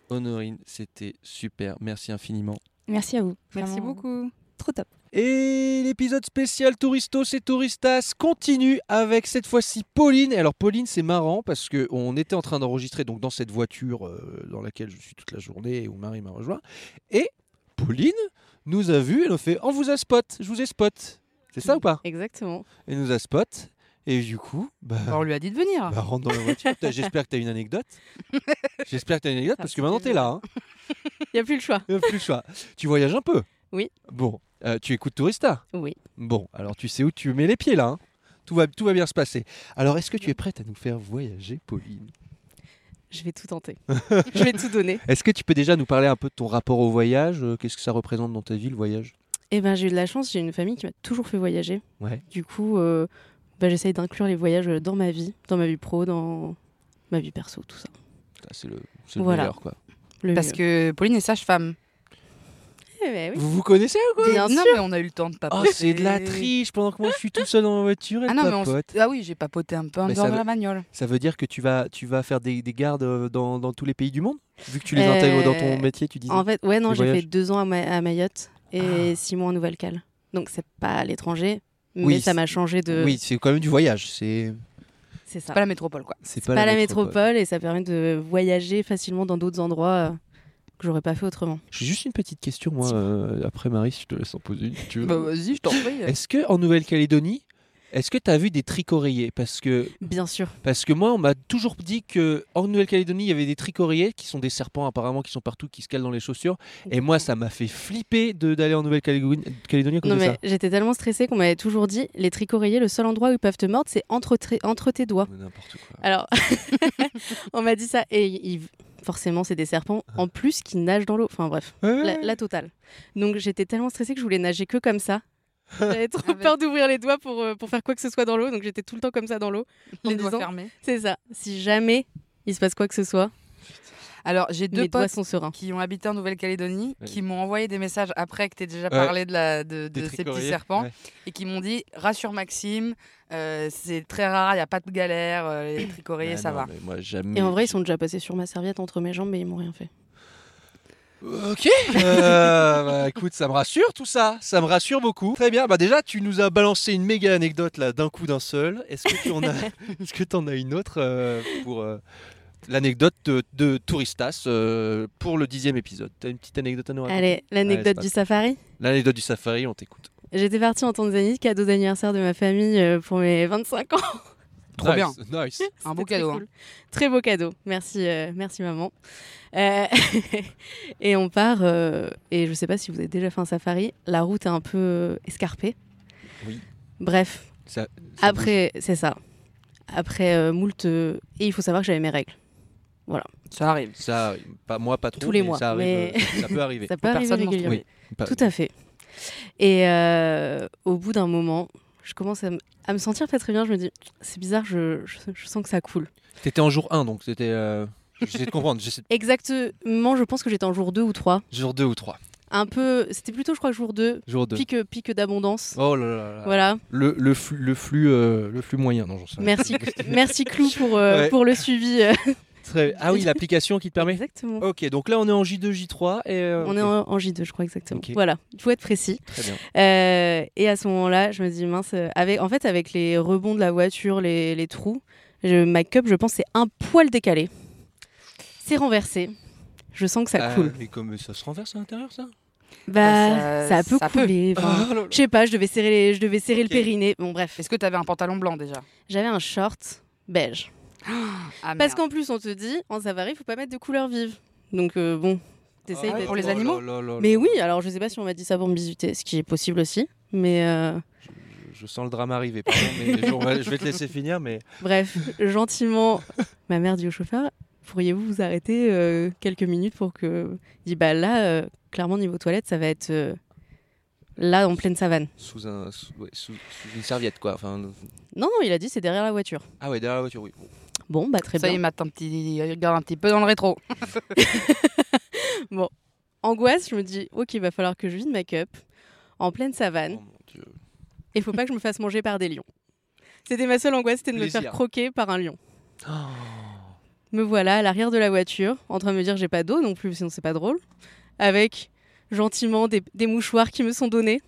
Honorine, c'était super. Merci infiniment. Merci à vous. Merci Vraiment, beaucoup. Trop top. Et l'épisode spécial Touristos et Touristas continue avec cette fois-ci Pauline. Et alors Pauline, c'est marrant parce que on était en train d'enregistrer donc dans cette voiture euh, dans laquelle je suis toute la journée et où Marie m'a rejoint. Et Pauline nous a vu, elle a fait "On vous a spot, je vous ai spot." C'est ça ou pas? Exactement. Elle nous a spot. Et du coup, bah, On lui a dit de venir. bah, rentre dans la voiture. J'espère que tu as une anecdote. *laughs* J'espère que tu as une anecdote parce que maintenant tu es là. hein. *laughs* Il n'y a plus le choix. Il y a plus le choix. Tu voyages un peu? Oui. Bon, euh, tu écoutes Tourista Oui. Bon, alors tu sais où tu mets les pieds là. hein tout, va, tout va bien se passer. Alors, est-ce que tu es prête à nous faire voyager, Pauline? Je vais tout tenter. *laughs* je vais tout donner. Est-ce que tu peux déjà nous parler un peu de ton rapport au voyage? Euh, Qu'est-ce que ça représente dans ta vie, le voyage? Eh ben, j'ai eu de la chance, j'ai une famille qui m'a toujours fait voyager. Ouais. Du coup, euh, bah, j'essaye d'inclure les voyages dans ma vie, dans ma vie pro, dans ma vie perso, tout ça. C'est le, Voilà. meilleur, quoi. Le Parce mieux. que Pauline est sage-femme. Oui. Vous vous connaissez ou quoi Bien non, sûr. mais on a eu le temps de Oh, papoter. c'est de la triche pendant que moi je suis tout seul dans ma voiture. Elle Ah non, mais on s- papote. ah oui, j'ai papoté un peu en Mais dehors ça de veut- la bagnole. Ça veut dire que tu vas, tu vas faire des, des gardes euh, dans, dans tous les pays du monde? Vu que tu les Euh, intègres dans ton métier, tu disais En fait, ouais, non, j'ai voyages. fait deux ans à, Ma- à Mayotte et Ah. six mois en Nouvelle-Cale. Donc, c'est pas à l'étranger, mais Oui, ça m'a changé de. Oui, c'est quand même du voyage. C'est c'est ça. Pas la métropole, quoi. c'est pas, la métropole. et ça permet de voyager facilement dans d'autres endroits euh, que j'aurais pas fait autrement. J'ai juste une petite question, moi. euh, après, Marie, si je te laisse en poser une. si tu veux. Bah vas-y, je t'en prie. Est-ce que en Nouvelle-Calédonie, est-ce que tu as vu des tricoréiers? Parce que Bien sûr. parce que moi, on m'a toujours dit que en Nouvelle-Calédonie, il y avait des tricoréiers qui sont des serpents apparemment qui sont partout, qui se calent dans les chaussures. Et moi, ça m'a fait flipper de d'aller en Nouvelle-Calédonie Non, mais ça. j'étais tellement stressée qu'on m'avait toujours dit les tricoréiers, le seul endroit où ils peuvent te mordre, c'est entre, entre tes doigts. N'importe quoi. Alors, *laughs* on m'a dit ça. Et ils- forcément, c'est des serpents en plus qui nagent dans l'eau. Enfin, bref, Ouais, la, totale. Donc, j'étais tellement stressée que je voulais nager que comme ça. *laughs* J'avais trop Avec- peur d'ouvrir les doigts pour, euh, pour faire quoi que ce soit dans l'eau. Donc, j'étais tout le temps comme ça dans l'eau. Les en doigts disant- fermés. C'est ça. Si jamais il se passe quoi que ce soit, Alors, j'ai deux mes potes sont sereins. qui ont habité en Nouvelle-Calédonie, Ouais. qui m'ont envoyé des messages après que tu aies déjà Ouais. parlé de, la, de, Des de ces petits serpents, ouais. et qui m'ont dit rassure Maxime, euh, c'est très rare, il n'y a pas de galère, euh, les tricoréiers, Ah ça non, va. mais moi, jamais. Et en vrai, ils sont déjà passés sur ma serviette entre mes jambes, mais ils m'ont rien fait. Ok. Euh, bah, écoute, ça me rassure tout ça. Ça me rassure beaucoup. Très bien. Bah déjà, tu nous as balancé une méga anecdote là d'un coup d'un seul. Est-ce que tu en as, *laughs* est-ce que en as une autre euh, pour euh, l'anecdote de, de Touristas euh, pour le dixième épisode T'as une petite anecdote à nous raconter Allez, l'anecdote du safari. L'anecdote du safari, on t'écoute. J'étais partie en Tanzanie, cadeau d'anniversaire de ma famille euh, pour mes 25 ans. *laughs* Trop Nice, bien. Nice. *laughs* Un beau très cadeau. hein. Très beau cadeau. Merci, euh, merci maman. Euh, *laughs* et on part, euh, et je sais pas si vous avez déjà fait un safari, la route est un peu escarpée. Oui. Bref, Ça- ça après, c'est ça. Après euh, moult. euh, et il faut savoir que j'avais mes règles. Ça arrive. Ça, pas moi, pas trop. Tous les mais mois, Ça, arrive, mais- euh, ça peut arriver. *laughs* Ça peut arriver régulièrement. Oui. Pas- Tout à fait. Et euh, au bout d'un moment, je commence à, à me sentir pas très bien. Je me dis, c'est bizarre, je, je- je sens que ça coule. T'étais en jour 1, donc c'était. euh, J'essaie de comprendre. J'essaie de- *laughs* Exactement, je pense que j'étais en jour 2 ou 3. Jour 2 ou 3. Un peu, c'était plutôt, je crois, jour 2. Jour 2. Pic, pic d'abondance. Oh là là là. Voilà. Le, le flux, le, flux, euh, le flux moyen, non, j'en sais. Merci, *laughs* merci Clou pour, euh, Ouais. pour le suivi. euh. Très- Ah oui, *laughs* l'application qui te permet Exactement. Ok, donc là on est en J2, J3 et. euh, On est en, en J2, je crois exactement. Voilà, il faut être précis. Très bien. Euh, et à ce moment-là, je me dis, mince, avec, en fait, avec les rebonds de la voiture, les, les trous, je, ma cup, je pense, c'est un poil décalé. C'est renversé. Je sens que ça Ah, coule. Et comme ça se renverse à l'intérieur, ça? Bah, ça- ça, peut ça peut. couler. *laughs* enfin, là. Je sais pas, je devais serrer, les- je devais serrer le périnée. Bon, bref. Est-ce que tu avais un pantalon blanc déjà? J'avais un short beige. Ah, *gasps* Parce qu'en plus, on te dit, en safari, il faut pas mettre de couleurs vives. Donc, euh, bon, t'essayes Ah ouais, pour les Oh là animaux là là Mais oui, alors je sais pas si on m'a dit ça pour me bisuter, ce qui est possible aussi. Mais euh, Je sens le drame arriver, pardon, mais je, on va- je vais te laisser finir, mais. bref, gentiment, ma mère dit au chauffeur pourriez-vous vous arrêter euh, quelques minutes pour que. Il dit Bah là, euh, clairement, niveau toilette, ça va être euh, là, en pleine savane. Sous, un, sous, ouais, sous- sous une serviette, quoi. Enfin, Non, non, il a dit c'est derrière la voiture. ah ouais, derrière la voiture, oui. Bon, bah très Ça, bien. il mate un petit, il regarde un petit peu dans le rétro. *laughs* Bon, angoisse, je me dis Ok, il va falloir que je vide ma cup en pleine savane. Oh mon Dieu. Et il faut pas que je me fasse manger par des lions. C'était ma seule angoisse, c'était de me faire croquer par un lion. Oh. Me voilà à l'arrière de la voiture, en train de me dire j'ai pas d'eau non plus, sinon c'est pas drôle, avec gentiment des, des mouchoirs qui me sont donnés.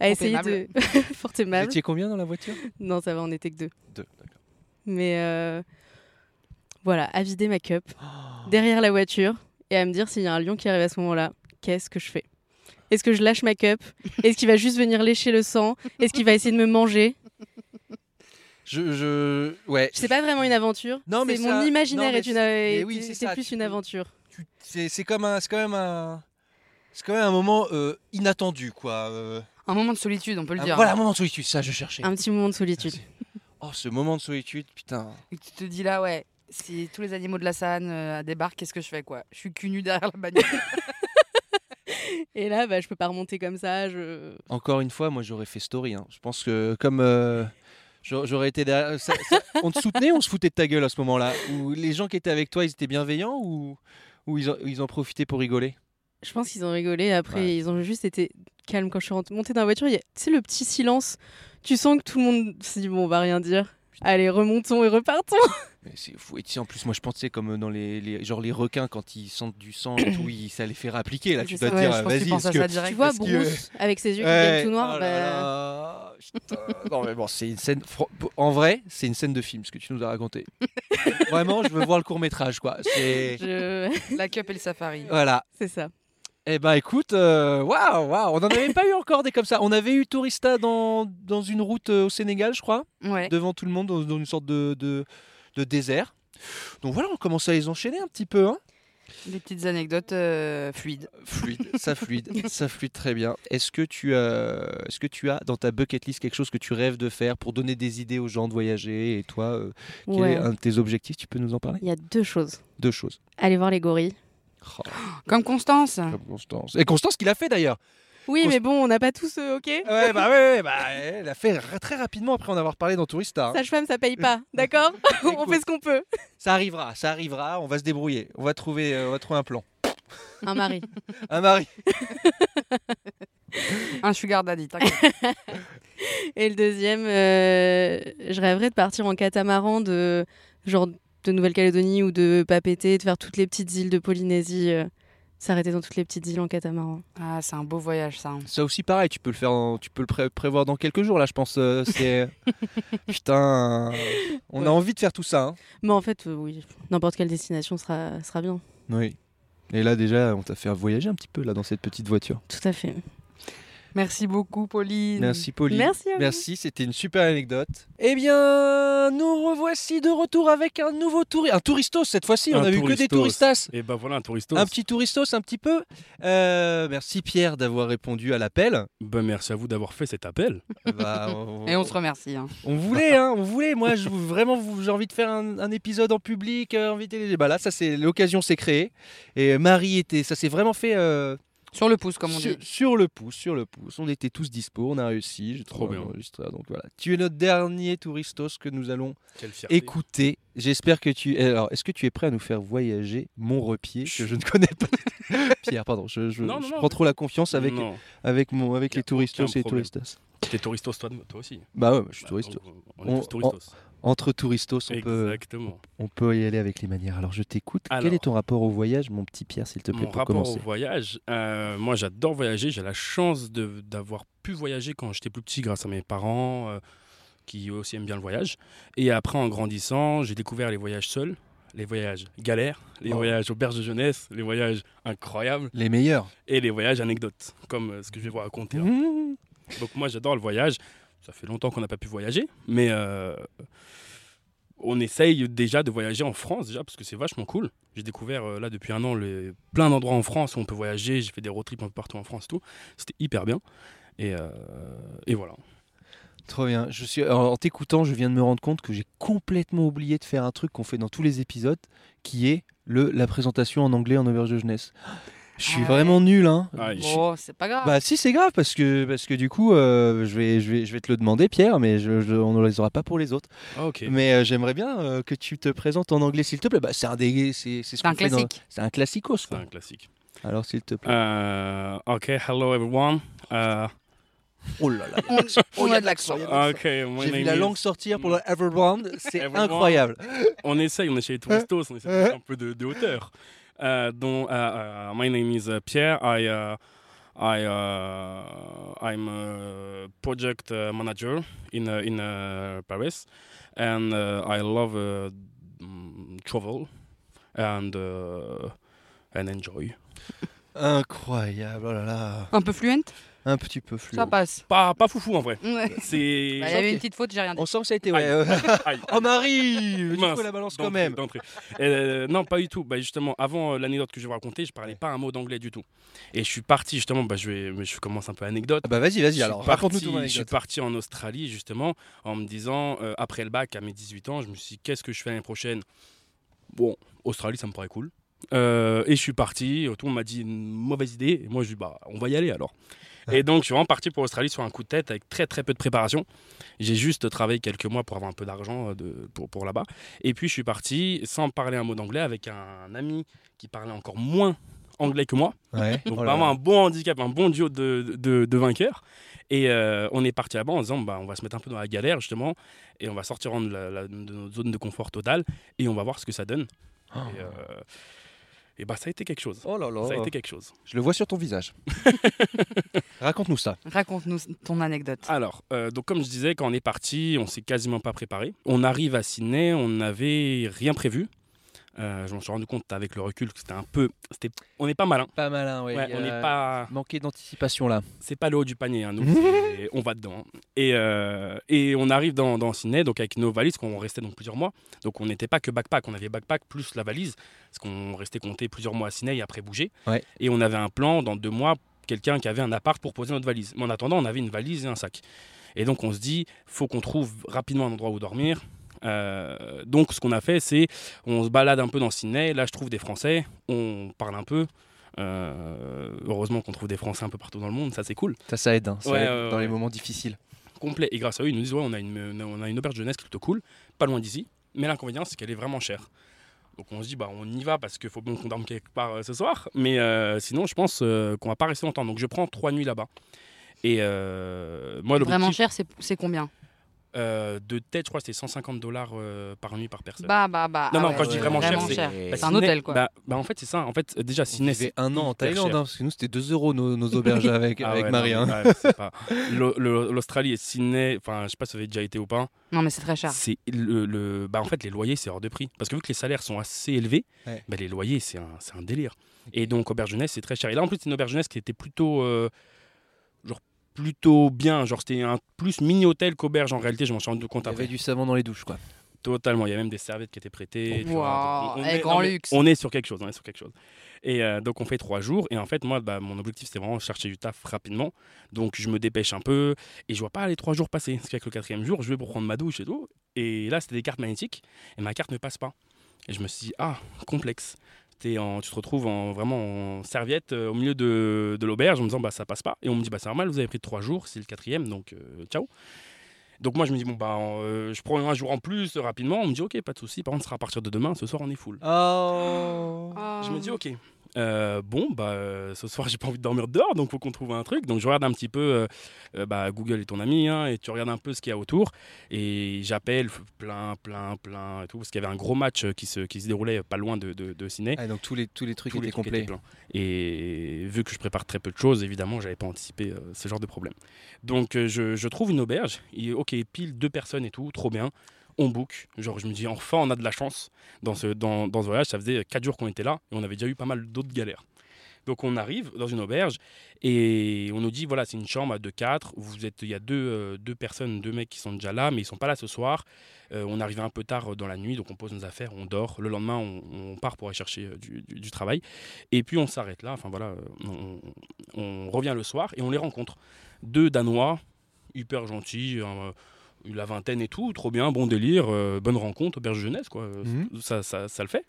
À Fort essayer de. aimable. *laughs* Fort Vous étiez combien dans la voiture? Non, ça va, on était que deux. Deux, d'accord. Mais euh, voilà, à vider ma cup derrière la voiture et à me dire s'il y a un lion qui arrive à ce moment-là, qu'est-ce que je fais? Est-ce que je lâche ma cup? Est-ce qu'il va juste venir lécher le sang? Est-ce qu'il va essayer de me manger? Je, je... Ouais. C'est pas vraiment une aventure. Non, mais ça- mon imaginaire non, mais est une, mais oui, c'est plus tu une aventure. Tu- C'est c'est comme un, c'est quand même un, c'est quand même un moment euh, inattendu, quoi. euh. Un moment de solitude, on peut le Un- dire. voilà, un moment de solitude, ça je cherchais. Un petit moment de solitude. Oh, ce moment de solitude, putain. Et tu te dis là, ouais, si tous les animaux de la Sanne euh, débarquent, qu'est-ce que je fais quoi? Je suis cul nu derrière la bagnole. *laughs* Et là, bah, je peux pas remonter comme ça. Je... Encore une fois, moi j'aurais fait story. hein. Je pense que comme euh, j'a- j'aurais été derrière, ça- ça- on te soutenait, on se foutait de ta gueule à ce moment-là? Ou les gens qui étaient avec toi, ils étaient bienveillants ou, ou ils, en profitaient pour rigoler? Je pense qu'ils ont rigolé. Après, Ouais. ils ont juste été calmes quand je suis montée dans la voiture. Il y a, tu sais, le petit silence. Tu sens que tout le monde se dit bon, on va rien dire. Allez, remontons et repartons. *laughs* C'est fou. Et tu sais, en plus, moi je pensais comme dans les, les- genre les requins quand ils sentent du sang et tout, *coughs* ils- ça les fait appliquer. Là, tu dois Ouais, te dire, tu vas-y. direct. tu vois que- Bruce avec ses yeux qui Ouais. deviennent tout noirs. Oh bah. Non mais bon, c'est une scène. En vrai, c'est une scène de film ce que tu nous as raconté. *laughs* Vraiment, je veux voir le court métrage quoi. C'est je- la cup et le safari. voilà. C'est ça. Eh ben écoute, euh, waouh, waouh, on n'en avait pas eu encore des comme ça. On avait eu Tourista dans, dans une route euh, au Sénégal, je crois, Ouais. devant tout le monde, dans, dans une sorte de, de, de désert. Donc voilà, on commence à les enchaîner un petit peu. Hein. Des petites anecdotes euh, fluides. Fluide, ça fluide, *laughs* ça fluide très bien. Est-ce que, tu as, est-ce que tu as dans ta bucket list quelque chose que tu rêves de faire pour donner des idées aux gens de voyager Et toi, euh, quel Ouais. est un de tes objectifs? Tu peux nous en parler? Il y a deux choses. Deux choses. Aller voir les gorilles. Oh, Comme Constance. comme Constance. Et Constance qui l'a fait d'ailleurs. Oui, Const- mais bon, on n'a pas tous, euh, ok Ouais, bah ouais, ouais, bah, *laughs* elle a fait très rapidement après en avoir parlé dans Tourista. hein. Sage-femme, ça paye pas, *laughs* d'accord? On fait ce qu'on peut. *laughs* Ça arrivera, ça arrivera, on va se débrouiller. On va trouver, euh, on va trouver un plan. Un mari. Un mari. Un sugar daddy. Et le deuxième, euh, je rêverais de partir en catamaran de genre de Nouvelle-Calédonie ou de Papété, de faire toutes les petites îles de Polynésie, euh, s'arrêter dans toutes les petites îles en catamaran. Ah, c'est un beau voyage, ça. Ça aussi pareil, tu peux le faire, en- tu peux le pré- prévoir dans quelques jours là, je pense. euh, c'est *laughs* putain, on a envie de faire tout ça. hein. Mais en fait, euh, oui, n'importe quelle destination sera, sera bien. Oui. Et là déjà, on t'a fait voyager un petit peu là dans cette petite voiture. Tout à fait. Merci beaucoup, Pauline. Merci Pauline. Merci à vous. Merci, c'était une super anecdote. Eh bien, nous revoici de retour avec un nouveau touriste, un touristos cette fois-ci. On a vu que des touristas. Et ben voilà, un touristos. Un petit touristos un petit peu. Euh, merci Pierre d'avoir répondu à l'appel. Ben, merci à vous d'avoir fait cet appel. *laughs* Bah, on, Et on se remercie. hein. on voulait, hein, on voulait. Moi, je, vraiment, j'ai envie de faire un, un épisode en public, euh, inviter les. Bah là, ça c'est l'occasion s'est créée. Et Marie était, ça s'est vraiment fait euh, Sur le pouce, comme on sur, dit. sur le pouce, sur le pouce. On était tous dispo, on a réussi. J'ai Trop bien. enregistré, donc voilà. Tu es notre dernier touristos que nous allons écouter. J'espère que tu. Alors, est-ce que tu es prêt à nous faire voyager Montrepied que je ne connais pas? *laughs* Pierre, pardon, je, je- Non, non, je non. prends trop la confiance avec avec mon avec les touristos et les touristas. T'es touristos toi, toi aussi. Bah ouais, je suis Bah, touriste. donc, On est On- tous touristos. Entre touristos, on peut, on peut y aller avec les manières. Alors, je t'écoute. Quel est ton rapport au voyage, mon petit Pierre, s'il te plaît, Mon pour rapport commencer au voyage, euh, moi j'adore voyager. J'ai la chance d'avoir pu voyager quand j'étais plus petit grâce à mes parents euh, qui eux aussi aiment bien le voyage. Et après, en grandissant, j'ai découvert les voyages seuls, les voyages galères, les Oh. voyages auberges de jeunesse, les voyages incroyables Les meilleurs. et les voyages anecdotes, comme euh, ce que je vais vous raconter. là. Mmh. Donc moi j'adore le voyage. Ça fait longtemps qu'on n'a pas pu voyager, mais euh, on essaye déjà de voyager en France déjà parce que c'est vachement cool. J'ai découvert euh, là depuis un an les... plein d'endroits en France où on peut voyager. J'ai fait des road trips un peu partout en France tout. C'était hyper bien. Et, euh, voilà. Trop bien. Je suis en en t'écoutant, je viens de me rendre compte que j'ai complètement oublié de faire un truc qu'on fait dans tous les épisodes, qui est le la présentation en anglais en auberge de jeunesse. Je suis Ah ouais. vraiment nul, hein. Ah, il- Bon, c'est pas grave. Bah si c'est grave parce que parce que du coup euh, je vais je vais je vais te le demander Pierre mais je, je- on ne les aura pas pour les autres. Ah, ok. Mais euh, j'aimerais bien euh, que tu te présentes en anglais s'il te plaît. Bah c'est un des c'est c'est ce C'est un classique. C'est un classicos C'est quoi. un classique. Alors s'il te plaît. Uh, okay, hello everyone. Uh, Oh là là. *laughs* On, on a de l'accent. okay, my J'ai vu name la is- langue sortir pour le Everbrand, c'est Everyone. incroyable. On essaye, on est chez les touristos, on faire un peu de, de hauteur. Euh, donc, uh, uh, my name is uh, Pierre. I, uh, I, uh, I'm a project uh, manager in uh, in uh, Paris, and uh, I love uh, travel and uh, and enjoy. Incroyable. Oh là là. Un peu fluent Un petit peu flou. Ça passe. Pas pas foufou en vrai. Ouais. C'est. Bah, Il y avait une petite faute, j'ai rien dit. On sent que ça a été ouais. aïe, *laughs* Oh Marie, du coup la balance quand même. Euh, non, pas du tout. Bah, justement, avant euh, l'anecdote que je vais vous raconter, je parlais pas un mot d'anglais du tout. Et je suis parti justement. Bah, je vais, je commence un peu anecdote. Ah bah vas-y vas-y alors raconte-nous ton Je suis parti en Australie justement en me disant euh, après le bac à mes 18 ans, je me suis dit qu'est-ce que je fais l'année prochaine? Bon, Australie, ça me paraît cool. Euh, et je suis parti. Tout le monde m'a dit une mauvaise idée. Et moi, je dis bah on va y aller alors. *laughs* Et donc, je suis vraiment parti pour l'Australie sur un coup de tête avec très très peu de préparation. J'ai juste travaillé quelques mois pour avoir un peu d'argent euh, pour, pour là-bas. Et puis, je suis parti sans parler un mot d'anglais avec un ami qui parlait encore moins anglais que moi. Ouais. Donc Oh vraiment un bon handicap, un bon duo de, de, de vainqueurs. Et euh, on est parti là-bas en disant bah, on va se mettre un peu dans la galère justement et on va sortir de, la- la- de notre zone de confort totale et on va voir ce que ça donne. Oh. Et, euh, et bah ça a été quelque chose. Oh là là. Ça a été quelque chose. Je le vois sur ton visage. *laughs* Raconte-nous ça. Raconte-nous ton anecdote. Alors, euh, donc comme je disais, quand on est parti, on s'est quasiment pas préparé. On arrive à Sydney, on n'avait rien prévu. Euh, je m'en suis rendu compte avec le recul que c'était un peu, c'était, on n'est pas malin. Pas malin. Ouais, y on n'est a pas, Manqué d'anticipation là. c'est pas le haut du panier, hein, nous, *laughs* on va dedans. Et, euh, et on arrive dans, dans Sydney, donc avec nos valises, qu'on restait donc plusieurs mois. Donc on n'était pas que backpack, on avait backpack plus la valise, parce qu'on restait compter plusieurs mois à Sydney et après bouger. Ouais. Et on avait un plan dans deux mois, quelqu'un qui avait un appart pour poser notre valise. Mais en attendant, on avait une valise et un sac. Et donc on se dit, faut qu'on trouve rapidement un endroit où dormir. Euh, donc ce qu'on a fait, c'est on se balade un peu dans Sydney. Là, je trouve des Français, on parle un peu. Euh, heureusement qu'on trouve des Français un peu partout dans le monde, ça c'est cool. Ça, ça aide, hein, ça Ouais, aide dans les moments difficiles. Complet. Et grâce à eux, ils nous disent ouais, on a une, on a une auberge jeunesse qui est plutôt cool, pas loin d'ici. Mais l'inconvénient, c'est qu'elle est vraiment chère. Donc on se dit bah on y va parce qu'il faut bien qu'on dorme quelque part euh, ce soir. Mais euh, sinon, je pense euh, qu'on va pas rester longtemps. Donc je prends trois nuits là-bas. Et euh, moi, Vraiment cher, c'est combien? Euh, de tête, je crois que c'était 150 dollars euh, par nuit par personne. Bah, bah, bah. Non, ah non, ouais, quand je dis vraiment cher, c'est-. Bah, un hôtel, quoi. Bah, bah, en fait, c'est ça. En fait, déjà, Sydney, c'est un an en Thaïlande, hein, parce que nous c'était 2 euros nos, nos auberges avec, *laughs* Ah avec ouais, Marie. hein. *laughs* L'Australie et Sydney, enfin, je sais pas si vous avez déjà été ou pas. Non, mais c'est très cher. C'est le, le- bah, en fait, les loyers, c'est hors de prix. Parce que vu que les salaires sont assez élevés, Ouais. bah, les loyers, c'est un, c'est un délire. Et donc, auberge jeunesse, c'est très cher. Et là, en plus, c'est une auberge jeunesse qui était plutôt, euh, genre, plutôt bien. Genre, c'était un plus mini hôtel qu'auberge en réalité. Je m'en suis rendu compte Il y après. avait du savon dans les douches, quoi. Totalement. Il y a même des serviettes qui étaient prêtées. vois. On eh, est- grand non, luxe. On est sur quelque chose. On est sur quelque chose. Et euh, donc, on fait trois jours. Et en fait, moi, bah, mon objectif, c'était vraiment chercher du taf rapidement. Donc, je me dépêche un peu. Et je vois pas les trois jours passer. Parce qu'avec le quatrième jour, je vais pour prendre ma douche et tout. Et là, c'était des cartes magnétiques. Et ma carte ne passe pas. Et je me suis dit, ah, complexe. En- tu te retrouves en, vraiment en serviette euh, au milieu de, de l'auberge en me disant, bah, ça passe pas. Et on me dit, bah, c'est normal, vous avez pris trois jours. C'est le quatrième. Donc, euh, ciao. Donc moi je me dis bon bah euh, je prends un jour en plus rapidement. On me dit ok pas de souci. Par contre ce sera à partir de demain. Ce soir on est full. Oh Je me dis ok. Euh, bon bah euh, ce soir *laughs* j'ai pas envie de dormir dehors donc faut qu'on trouve un truc. Donc je regarde un petit peu. euh, bah, Google est ton ami hein, et tu regardes un peu ce qu'il y a autour et j'appelle plein plein plein et tout parce qu'il y avait un gros match qui se qui se déroulait pas loin de, de, de Sydney. Ah, donc tous les, tous les trucs Tous les étaient trucs complets. étaient. Et vu que je prépare très peu de choses, évidemment, j'avais pas anticipé ce genre de problème. Donc je, je trouve une auberge. Et, ok, pile deux personnes et tout, trop bien. On book. Genre, je me dis, enfin, on a de la chance dans ce, dans, dans ce voyage. Ça faisait quatre jours qu'on était là et on avait déjà eu pas mal d'autres galères. Donc on arrive dans une auberge et on nous dit voilà c'est une chambre à 2-4, vous êtes il y a deux, euh, deux personnes, deux mecs qui sont déjà là mais ils sont pas là ce soir. Euh, on arrive un peu tard dans la nuit donc on pose nos affaires, on dort. Le lendemain on, part pour aller chercher euh, du, travail et puis on s'arrête là. Enfin voilà, on, on revient le soir et on les rencontre. Deux Danois, hyper gentil, euh, la vingtaine et tout, trop bien, bon délire, euh, bonne rencontre, auberge jeunesse, quoi. Euh, Mhm. Ça, ça, ça le fait.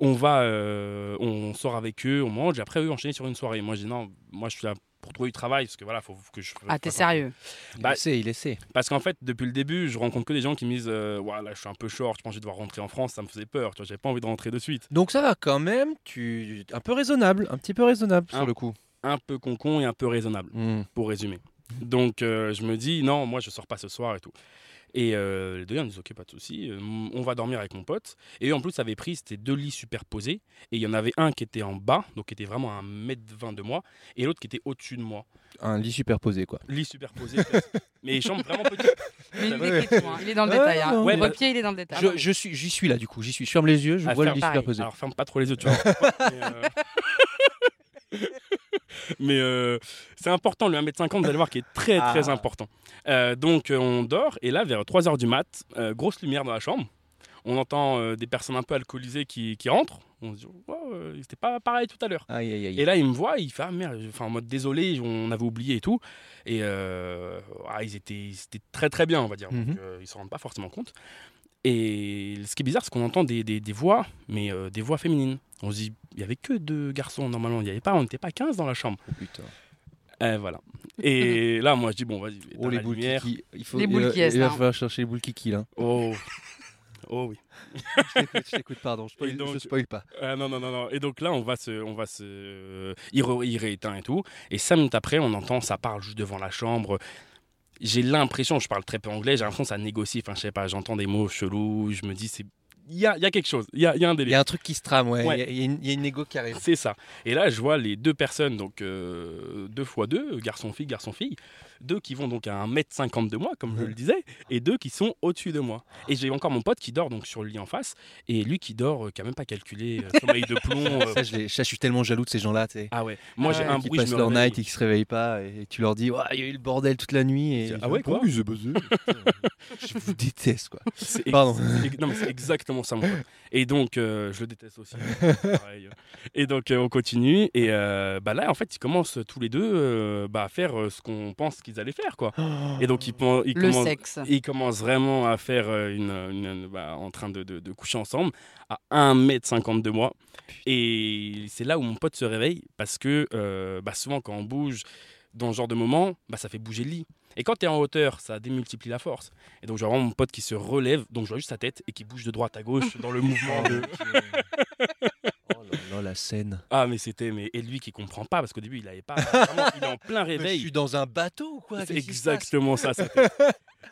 On va, euh, on sort avec eux, on mange, et après eux enchaîner sur une soirée. Moi, je dis non, moi je suis là pour trouver du travail, parce que voilà, faut que je. Ah, t'es sérieux? Il Bah, essaie, il essaie. parce qu'en fait, depuis le début, je rencontre que des gens qui me disent euh, Voilà, je suis un peu short, je pense que je vais devoir rentrer en France, ça me faisait peur, tu vois, j'avais pas envie de rentrer de suite. Donc ça va quand même, tu un peu raisonnable, un petit peu raisonnable sur Un- le coup. Un peu concon et un peu raisonnable, Hmm. pour résumer. Donc, euh, je me dis Non, moi, je sors pas ce soir et tout. Et euh, les deux gars me disent Ok, pas de souci, euh, on va dormir avec mon pote. Et eux, en plus, avaient pris, c'était deux lits superposés. Et il y en avait un qui était en bas, donc qui était vraiment à 1m20 de moi, et l'autre qui était au-dessus de moi. Un lit superposé quoi. Lit superposé, *laughs* mais chambre vraiment petite. *laughs* Mais il Ouais. hein. il est dans le Ouais, détail. Hein. ouais, Le bah- pied, il est dans le détail. Je, je suis, j'y suis là du coup, j'y suis. Je ferme les yeux, je Ah, vois le lit pareil. superposé. Alors ferme pas trop les yeux, tu vois. *laughs* Mais, euh, Mais euh, c'est important, le 1m50, vous allez voir, qui est très très Ah. important. Euh, donc euh, on dort, et là, vers 3h du mat, euh, grosse lumière dans la chambre. On entend euh, des personnes un peu alcoolisées qui, qui rentrent. On se dit, wow, c'était pas pareil tout à l'heure. Aïe aïe aïe. Et là, il me voit, il fait, ah merde, enfin en mode désolé, on avait oublié et tout. Et ah, ils, étaient, ils étaient très très bien, on va dire. Mhm. Donc euh, ils se rendent pas forcément compte. Et ce qui est bizarre, c'est qu'on entend des, des- des voix, mais euh, des voix féminines. On se dit, il y avait que deux garçons normalement, il y avait pas, on n'était pas 15 dans la chambre. Oh, putain. Euh, voilà. Et là, moi, je dis, bon, vas-y, Oh les boules lumière. kiki. Il faut Les boules il, va- est, il va ça. falloir chercher les boules kiki là. Oh. *laughs* Oh oui. je t'écoute, pardon, je, spoil- Et donc- je spoil pas. Ah, non, non, non, non. Et donc là, on va se. On va se il, re- il rééteint et tout. Et cinq minutes après, on entend, ça parle juste devant la chambre. J'ai l'impression, je parle très peu anglais, j'ai l'impression que ça négocie. Enfin, je sais pas, j'entends des mots chelous. Je me dis, c'est. Il y a, il y a quelque chose, il y a, il y a un Il délire. y a un truc qui se trame, ouais. Il y il il y a une égo qui arrive. C'est ça. Et là, je vois les deux personnes, donc euh, deux fois deux, garçon-fille, garçon-fille, deux qui vont donc à 1m50 de moi, comme je le disais, et deux qui sont au-dessus de moi. Et j'ai encore mon pote qui dort donc sur le lit en face, et lui qui dort, euh, qui a même pas calculé euh, *laughs* sommeil de plomb. euh, Ça, je, suis tellement jaloux de ces gens-là, tu sais. ah ouais. Moi, j'ai ouais. un qui bruit, je passent me leur réveille. night et qui se réveillent pas et tu leur dis Ouais, il y a eu le bordel toute la nuit et Ah ouais, quoi *laughs* je vous déteste quoi. *laughs* C'est ex- Pardon. Non, mais c'est exactement ça, mon pote. Et donc, euh, je le déteste aussi. Pareil. Et donc, euh, on continue. Et euh, bah là, en fait, ils commencent tous les deux euh, bah, à faire euh, ce qu'on pense qu'ils allaient faire, quoi. *gasps* Et donc, ils, ils Le commencent, sexe. ils commencent vraiment à faire euh, une, une- bah, en train de, de- de coucher ensemble à 1m50 de moi. Et c'est là où mon pote se réveille parce que euh, bah, souvent, quand on bouge dans ce genre de moment, bah, ça fait bouger le lit. Et quand tu es en hauteur, ça démultiplie la force. Et donc, je vois vraiment mon pote qui se relève, donc je vois juste sa tête et qui bouge de droite à gauche dans le *laughs* mouvement de. Oh là là, la scène. Ah, mais c'était. Mais... Et lui qui comprend pas, parce qu'au début, il avait pas. Vraiment, il est en plein *laughs* Je réveil. suis dans un bateau ou quoi? C'est exactement ça. *laughs*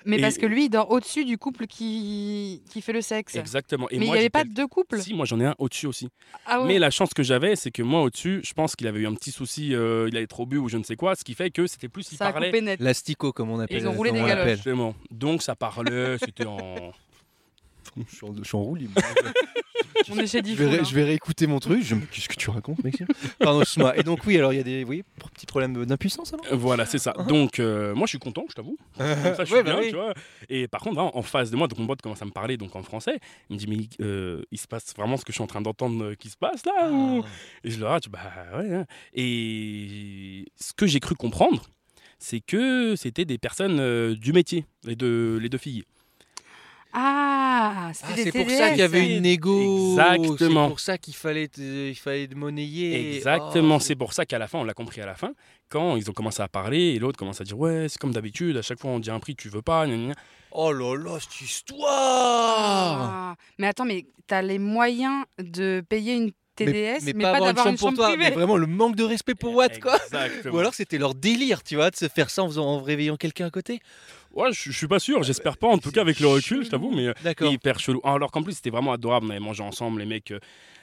Mais Et- parce que lui, il dort au-dessus du couple qui, qui fait le sexe. Exactement. Et Mais il moi, n'y avait pas deux couples? Si, moi j'en ai un au-dessus aussi. Ah ouais. Mais la chance que j'avais, c'est que moi au-dessus, je pense qu'il avait eu un petit souci, euh, il avait trop bu ou je ne sais quoi, ce qui fait que c'était plus il ça a parlait. coupé net. L'astico, comme on appelle. Ils ont roulé des galoches. Donc ça parlait, c'était en. *laughs* Je suis en- je suis en roue libre. *laughs* On est chez Je Diffoul, vais, ré- hein. je vais réécouter mon truc. Je me- Qu'est-ce que tu racontes, Maxime Pardon, excuse-moi. Et donc, oui, alors il y a des oui, petits problèmes d'impuissance alors? Voilà, c'est ça. Donc euh, moi je suis content, je t'avoue. *laughs* Comme ça, je suis Ouais, bah bien, oui. tu vois. Et par contre, en face de moi, donc mon pote commence à me parler donc en français. Il me dit mais euh, il se passe vraiment ce que je suis en train d'entendre euh, qui se passe là Ah. ou... Et je leur dis bah ouais. hein. Et ce que j'ai cru comprendre, c'est que c'était des personnes euh, du métier, les deux, les deux filles. Ah, Ah, c'est pour ça qu'il y avait une égo. Exactement. C'est pour ça qu'il fallait, te- il fallait monnayer. Exactement, Oh, c'est pour ça qu'à la fin, on l'a compris à la fin, quand ils ont commencé à parler et l'autre commence à dire ouais, c'est comme d'habitude, à chaque fois on dit un prix, tu veux pas. gna. Oh là là, cette histoire Ah. Mais attends, mais t'as les moyens de payer une TDS, mais, mais, pas, avoir d'avoir une chambre, pour toi. Mais privée. vraiment le manque de respect pour Watt, quoi. Exactement. Ou alors c'était leur délire, tu vois, de se faire ça en, faisant, en réveillant quelqu'un à côté. Ouais, je, je suis pas sûr, j'espère pas en tout cas avec le recul, je t'avoue, mais euh, hyper chelou. Alors qu'en plus, c'était vraiment adorable, on avait mangé ensemble, les mecs, euh,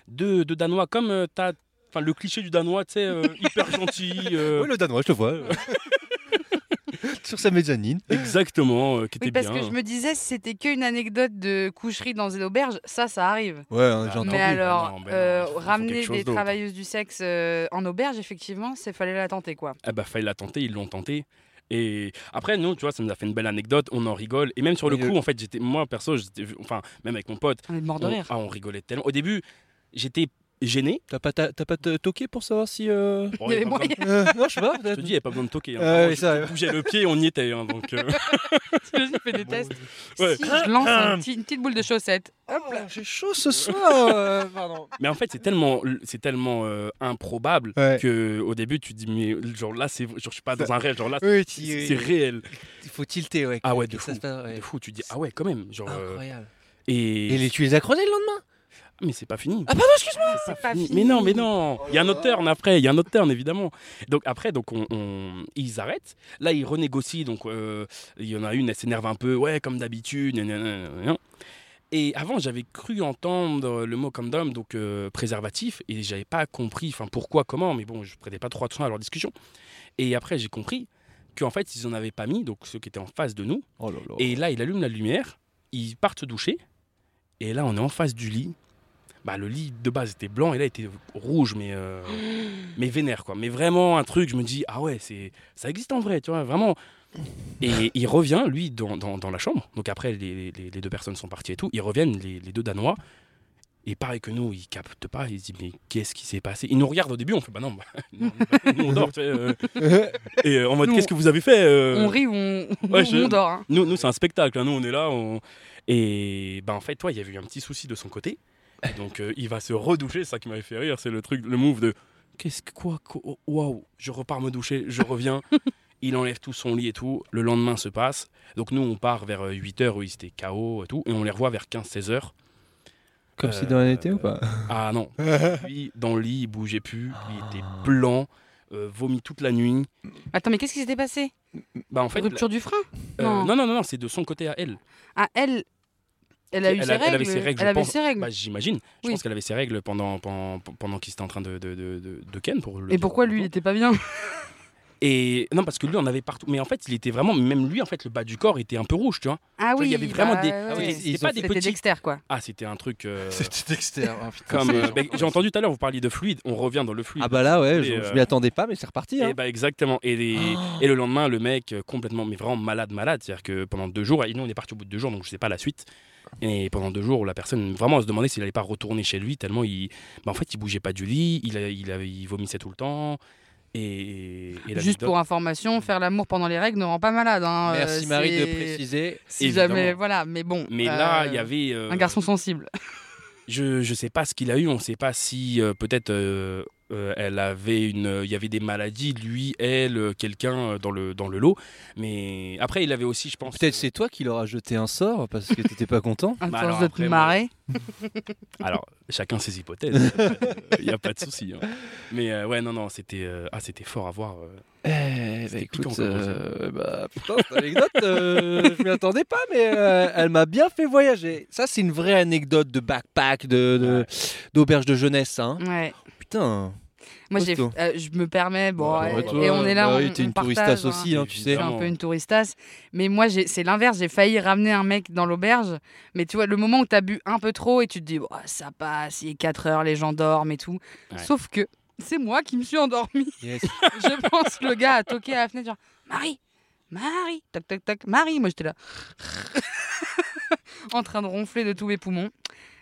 deux, deux Danois, comme euh, t'as. Enfin, le cliché du Danois, tu sais, euh, *laughs* hyper gentil. euh, Oui, le Danois, je te vois. *laughs* Sur sa mezzanine. Exactement, euh, qui Oui, était parce bien. que je me disais, si c'était qu'une anecdote de coucherie dans une auberge, ça, ça arrive. Ouais, hein, j'ai entendu. Mais alors, Non, ben non, euh, faut- ramener des travailleuses du sexe euh, en auberge, effectivement, c'est fallait la tenter, quoi. Ah bah, fallait la tenter, ils l'ont tenté. Et après, nous, tu vois, ça nous a fait une belle anecdote, on en rigole. Et même sur le coup, en fait, j'étais, moi, perso, enfin, même avec mon pote, On ah, on rigolait tellement. Au début, j'étais gêné. T'as pas, t'as, t'as pas te- toqué pour savoir si. euh, Bon, y a pas besoin- Euh, non, je sais pas. Je peut-être. te dis, il n'y a pas besoin de toquer. hein. Je- ça, je bougeais le pied, on y était. hein, donc, euh, *laughs* il fait des tests. ouais. Si je lance un petit- une petite boule de chaussette. Hop là. J'ai chaud ce soir. euh, *laughs* pardon. Mais en fait, c'est tellement, c'est tellement euh, improbable Ouais. que au début, tu te dis, mais genre là, c'est, genre, je suis pas dans un rêve, genre là, Oui, c'est, réel. Il faut tilter, ouais. Ah ouais, de ça fou. se passe, ouais. De fou, tu te dis, ah ouais, quand même. Genre, euh, Incroyable. et, Et les, tu les as creusés le lendemain? Mais c'est pas fini. Ah, pardon, excuse-moi C'est pas fini. Mais non, mais non. Il y a un autre turn après. Il y a un autre turn évidemment. Donc après, donc on, on- ils arrêtent. Là, ils renégocient. Donc euh, il y en a une, elle s'énerve un peu. Ouais, comme d'habitude. Et avant, j'avais cru entendre le mot condom, donc euh, préservatif, et j'avais pas compris, enfin pourquoi, comment, mais bon, je prêtais pas trop attention à leur discussion. Et après, j'ai compris qu'en fait, ils en avaient pas mis, donc ceux qui étaient en face de nous. Oh là là. Et là, il allume la lumière, ils partent se doucher, et là, on est en face du lit. Bah, le lit de base était blanc et là il était rouge, mais, euh, mais vénère quoi. Mais vraiment un truc, je me dis, ah ouais, c'est ça existe en vrai, tu vois, vraiment. Et il revient, lui, dans, dans- dans la chambre. Donc après, les, les- les deux personnes sont parties et tout. Ils reviennent, les, les deux Danois. Et pareil que nous, ils captent pas. Ils se disent, mais qu'est-ce qui s'est passé? Ils nous regardent au début, on fait, bah non, bah, *laughs* nous, nous, on dort, tu sais, euh. Et euh, en mode, qu'est-ce que vous avez fait euh? On rit ou on, *laughs* Ouais, on dort. hein. Nous, nous c'est un spectacle. hein. Nous, on est là. on- Et ben, en fait, toi, il y avait eu un petit souci de son côté. *laughs* Donc, euh, il va se redoucher. C'est ça qui m'avait fait rire. C'est le truc, le move de qu'est-ce que quoi oh, Waouh Je repars me doucher. Je reviens. *laughs* il enlève tout son lit et tout. Le lendemain se passe. Donc, nous, on part vers 8h où il était KO et tout. Et on les revoit vers 15-16h. Comme Euh, si rien n'était ou pas? *laughs* Ah non. Lui, dans le lit, il bougeait plus. Il était blanc. euh, vomi toute la nuit. Attends, mais qu'est-ce qui s'était passé? Bah, en fait, Rupture du frein? Euh, non. non, non, non, non, c'est de son côté à elle. Ah, elle. Elle a eu elle, ses a- règles. elle avait ses règles. Elle je avait pense. ses règles. Bah, J'imagine. Je Oui. pense qu'elle avait ses règles pendant, pendant, pendant qu'il était en train de, de, de, ken. Pour le Et pourquoi lui, il était pas bien? Et non, parce que lui, on avait partout. Mais en fait, il était vraiment. Même lui, en fait, le bas du corps était un peu rouge, tu vois. Ah Tu vois, oui, il y avait vraiment bah, des. ouais. c'était- pas des c'était petits. Dexter, quoi. Ah, c'était un truc. euh, *laughs* C'était Dexter. Putain, Comme, euh, bah, J'ai entendu tout à l'heure, vous parliez de fluide. On revient dans le fluide. Ah bah là, ouais, Et, je, je euh, m'y attendais pas, mais c'est reparti. Hein. Et bah exactement. Et, les- et le lendemain, le mec euh, complètement, mais vraiment malade, malade. C'est-à-dire que pendant deux jours, et nous on est parti au bout de deux jours, donc je sais pas la suite. Et pendant deux jours, la personne vraiment se demandait s'il allait pas retourner chez lui tellement il, bah, en fait, il bougeait pas du lit, il, a- il, avait- il vomissait tout le temps. Et, et Juste pour information, faire l'amour pendant les règles ne rend pas malade. hein. Merci Euh, Marie de préciser. Si Évidemment. jamais, voilà, mais bon. Mais là, euh, il y avait euh, Un garçon sensible. Je je sais pas ce qu'il a eu, on sait pas si euh, peut-être euh, elle avait une il y avait des maladies lui, elle, euh, quelqu'un euh, dans le dans le lot, mais après il avait aussi je pense Peut-être c'est toi qui leur a jeté un sort parce que t'étais pas content. *laughs* À Bah force alors de après, te moi- marrer. *laughs* Alors, chacun ses hypothèses. *laughs* Il n'y a pas de souci. hein. Mais euh, ouais, non, non, c'était euh, ah, c'était fort à voir. euh. Eh bah écoute, euh, bah, putain, cette anecdote, euh, je m'y attendais pas, mais euh, elle m'a bien fait voyager. Ça, c'est une vraie anecdote de backpack, de, de- d'auberge de jeunesse, hein. Ouais. Putain. Moi, j'ai, euh, je me permets, bon, Bah, ouais, toi, et on est là, bah on, oui, t'es on une partage, touristas hein. aussi, hein, tu Je sais. suis un peu une touristas, mais moi, j'ai- c'est l'inverse. J'ai failli ramener un mec dans l'auberge, mais tu vois, le moment où t'as bu un peu trop et tu te dis, Bon, ça passe, il est 4 heures, les gens dorment et tout. Ouais. Sauf que c'est moi qui me suis endormie. Yes. *laughs* je pense le gars a toqué à la fenêtre, genre, Marie, Marie, tac, tac, tac, Marie. Moi, j'étais là, *laughs* en train de ronfler de tous mes poumons.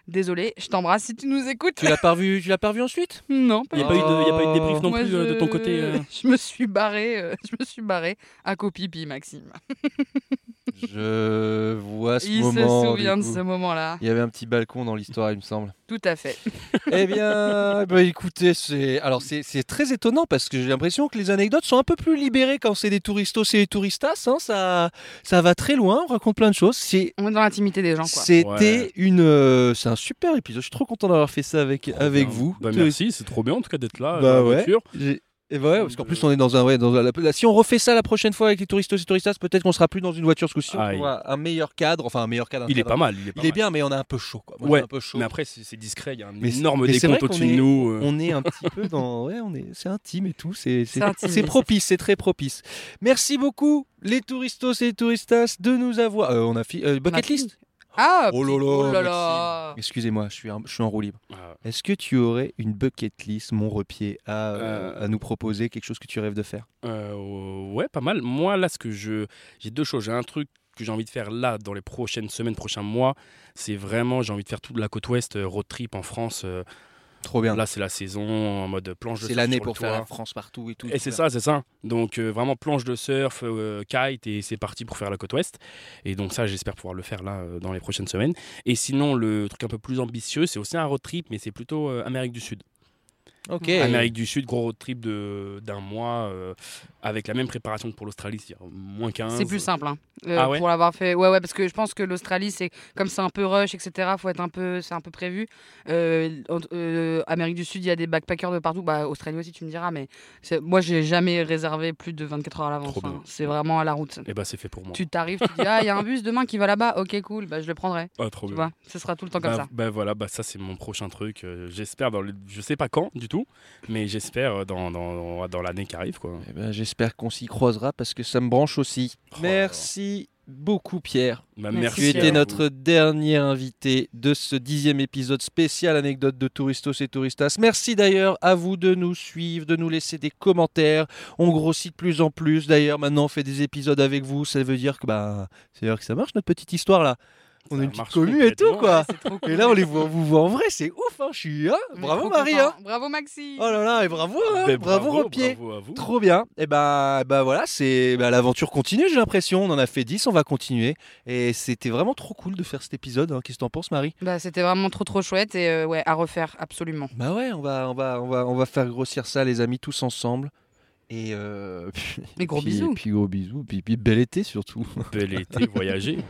Désolé, je t'embrasse si tu nous écoutes. Tu l'as pas revu, tu l'as pas revu ensuite? Non, pas Il n'y a, pas eu de- il y a pas eu de débrief non Moi, plus euh, de ton côté euh Je *laughs* me suis barré, euh, je me suis barré à copipi, Maxime. *laughs* Je vois ce Il moment. se du souvient de ce moment-là. Il y avait un petit balcon dans l'histoire, il me semble. Tout à fait. *laughs* eh bien, bah, écoutez, c'est alors c'est c'est très étonnant parce que j'ai l'impression que les anecdotes sont un peu plus libérées quand c'est des touristos et des touristas. hein, ça, ça va très loin, on raconte plein de choses. C'est On est dans l'intimité des gens. C'était Ouais. une, euh, c'est un super épisode. Je suis trop content d'avoir fait ça avec avec Bien. vous. Bah, merci, c'est trop bien en tout cas d'être là. Bah la ouais. Et bah ouais, parce qu'en plus on est dans un ouais, dans là, si on refait ça la prochaine fois avec les touristos et touristas, peut-être qu'on sera plus dans une voiture ce coup-ci. On aura un meilleur cadre, enfin un meilleur cadre. un Il est pas mal. Il est, pas Il est mal. bien, mais on a un peu chaud. Quoi. Moi, Ouais, un peu chaud. mais après c'est discret, il y a un Mais énorme décompte au-dessus de nous. euh. On est un petit peu dans. Ouais, on est. C'est intime et tout. C'est c'est- propice, c'est très propice. Merci beaucoup, les touristos et les touristas, de nous avoir. Euh, on a fait euh, bucket list. Ah Oh là oh là. Excusez-moi, je suis, un- je suis en roue libre. Ah, Est-ce que tu aurais une bucket list, mon repied, à, euh, Euh. à nous proposer quelque chose que tu rêves de faire? Euh, ouais, pas mal. Moi là, ce que je, j'ai deux choses. J'ai un truc que j'ai envie de faire là dans les prochaines semaines, prochains mois. C'est vraiment, j'ai envie de faire toute la côte ouest, road trip en France. euh, Trop bien. Là, c'est la saison en mode planche de C'est surf l'année sur le pour faire la France partout et tout. Et c'est ça, c'est ça. Donc euh, vraiment planche de surf, euh, kite et c'est parti pour faire la côte ouest. Et donc ça, j'espère pouvoir le faire là euh, dans les prochaines semaines. Et sinon, le truc un peu plus ambitieux, c'est aussi un road trip, mais c'est plutôt euh, Amérique du Sud. Amérique du Sud, gros road trip d'un mois euh, avec la même préparation que pour l'Australie, c'est-à-dire moins 15. C'est plus simple hein, euh, Ah ouais pour l'avoir fait. Ouais, ouais, parce que je pense que l'Australie, c'est comme c'est un peu rush, etc. Faut être un peu, c'est un peu prévu. Euh, Amérique du Sud, il y a des backpackers de partout. Bah, Australie aussi, tu me diras, mais moi, j'ai jamais réservé plus de 24 heures à l'avance. Hein. C'est vraiment à la route. Et bah c'est fait pour moi. Tu t'arrives, tu dis ah, il y a un bus demain qui va là-bas. Ok, cool, bah je le prendrai. Ah, trop Tu bien. vois, ce sera tout le temps comme bah, ça. bah voilà, bah ça c'est mon prochain truc. j'espère dans le, je sais pas quand du tout, mais j'espère euh, dans, dans, dans l'année qui arrive quoi. Eh ben, J'espère qu'on s'y croisera parce que ça me branche aussi. Oh. Merci beaucoup Pierre. Bah, Merci. Tu étais notre dernier invité de ce dixième épisode spécial anecdote de Touristos et Touristas. Merci d'ailleurs à vous de nous suivre, de nous laisser des commentaires. On grossit de plus en plus. D'ailleurs, maintenant on fait des épisodes avec vous. Ça veut dire que bah, c'est dire que ça marche notre petite histoire là. On a une petite commu et tout quoi. Cool. Et là on les voit, on vous voit en vrai, c'est ouf. Hein. Je suis, hein. Bravo Marie. hein. Bravo Maxi. Oh là là, et bravo, hein. Ben, bravo, bravo à vous. Trop bien. Et ben bah voilà, c'est bah, l'aventure continue, j'ai l'impression. On en a fait 10, on va continuer. Et c'était vraiment trop cool de faire cet épisode. hein. Qu'est-ce que t'en penses, Marie? Bah, c'était vraiment trop trop chouette et euh, ouais à refaire absolument. Bah ouais, on va, on va, on va, on va faire grossir ça, les amis, tous ensemble. Et euh, Mais gros puis- bisous. Puis gros bisous. Puis, puis bel été surtout. Bel été, voyager. *laughs*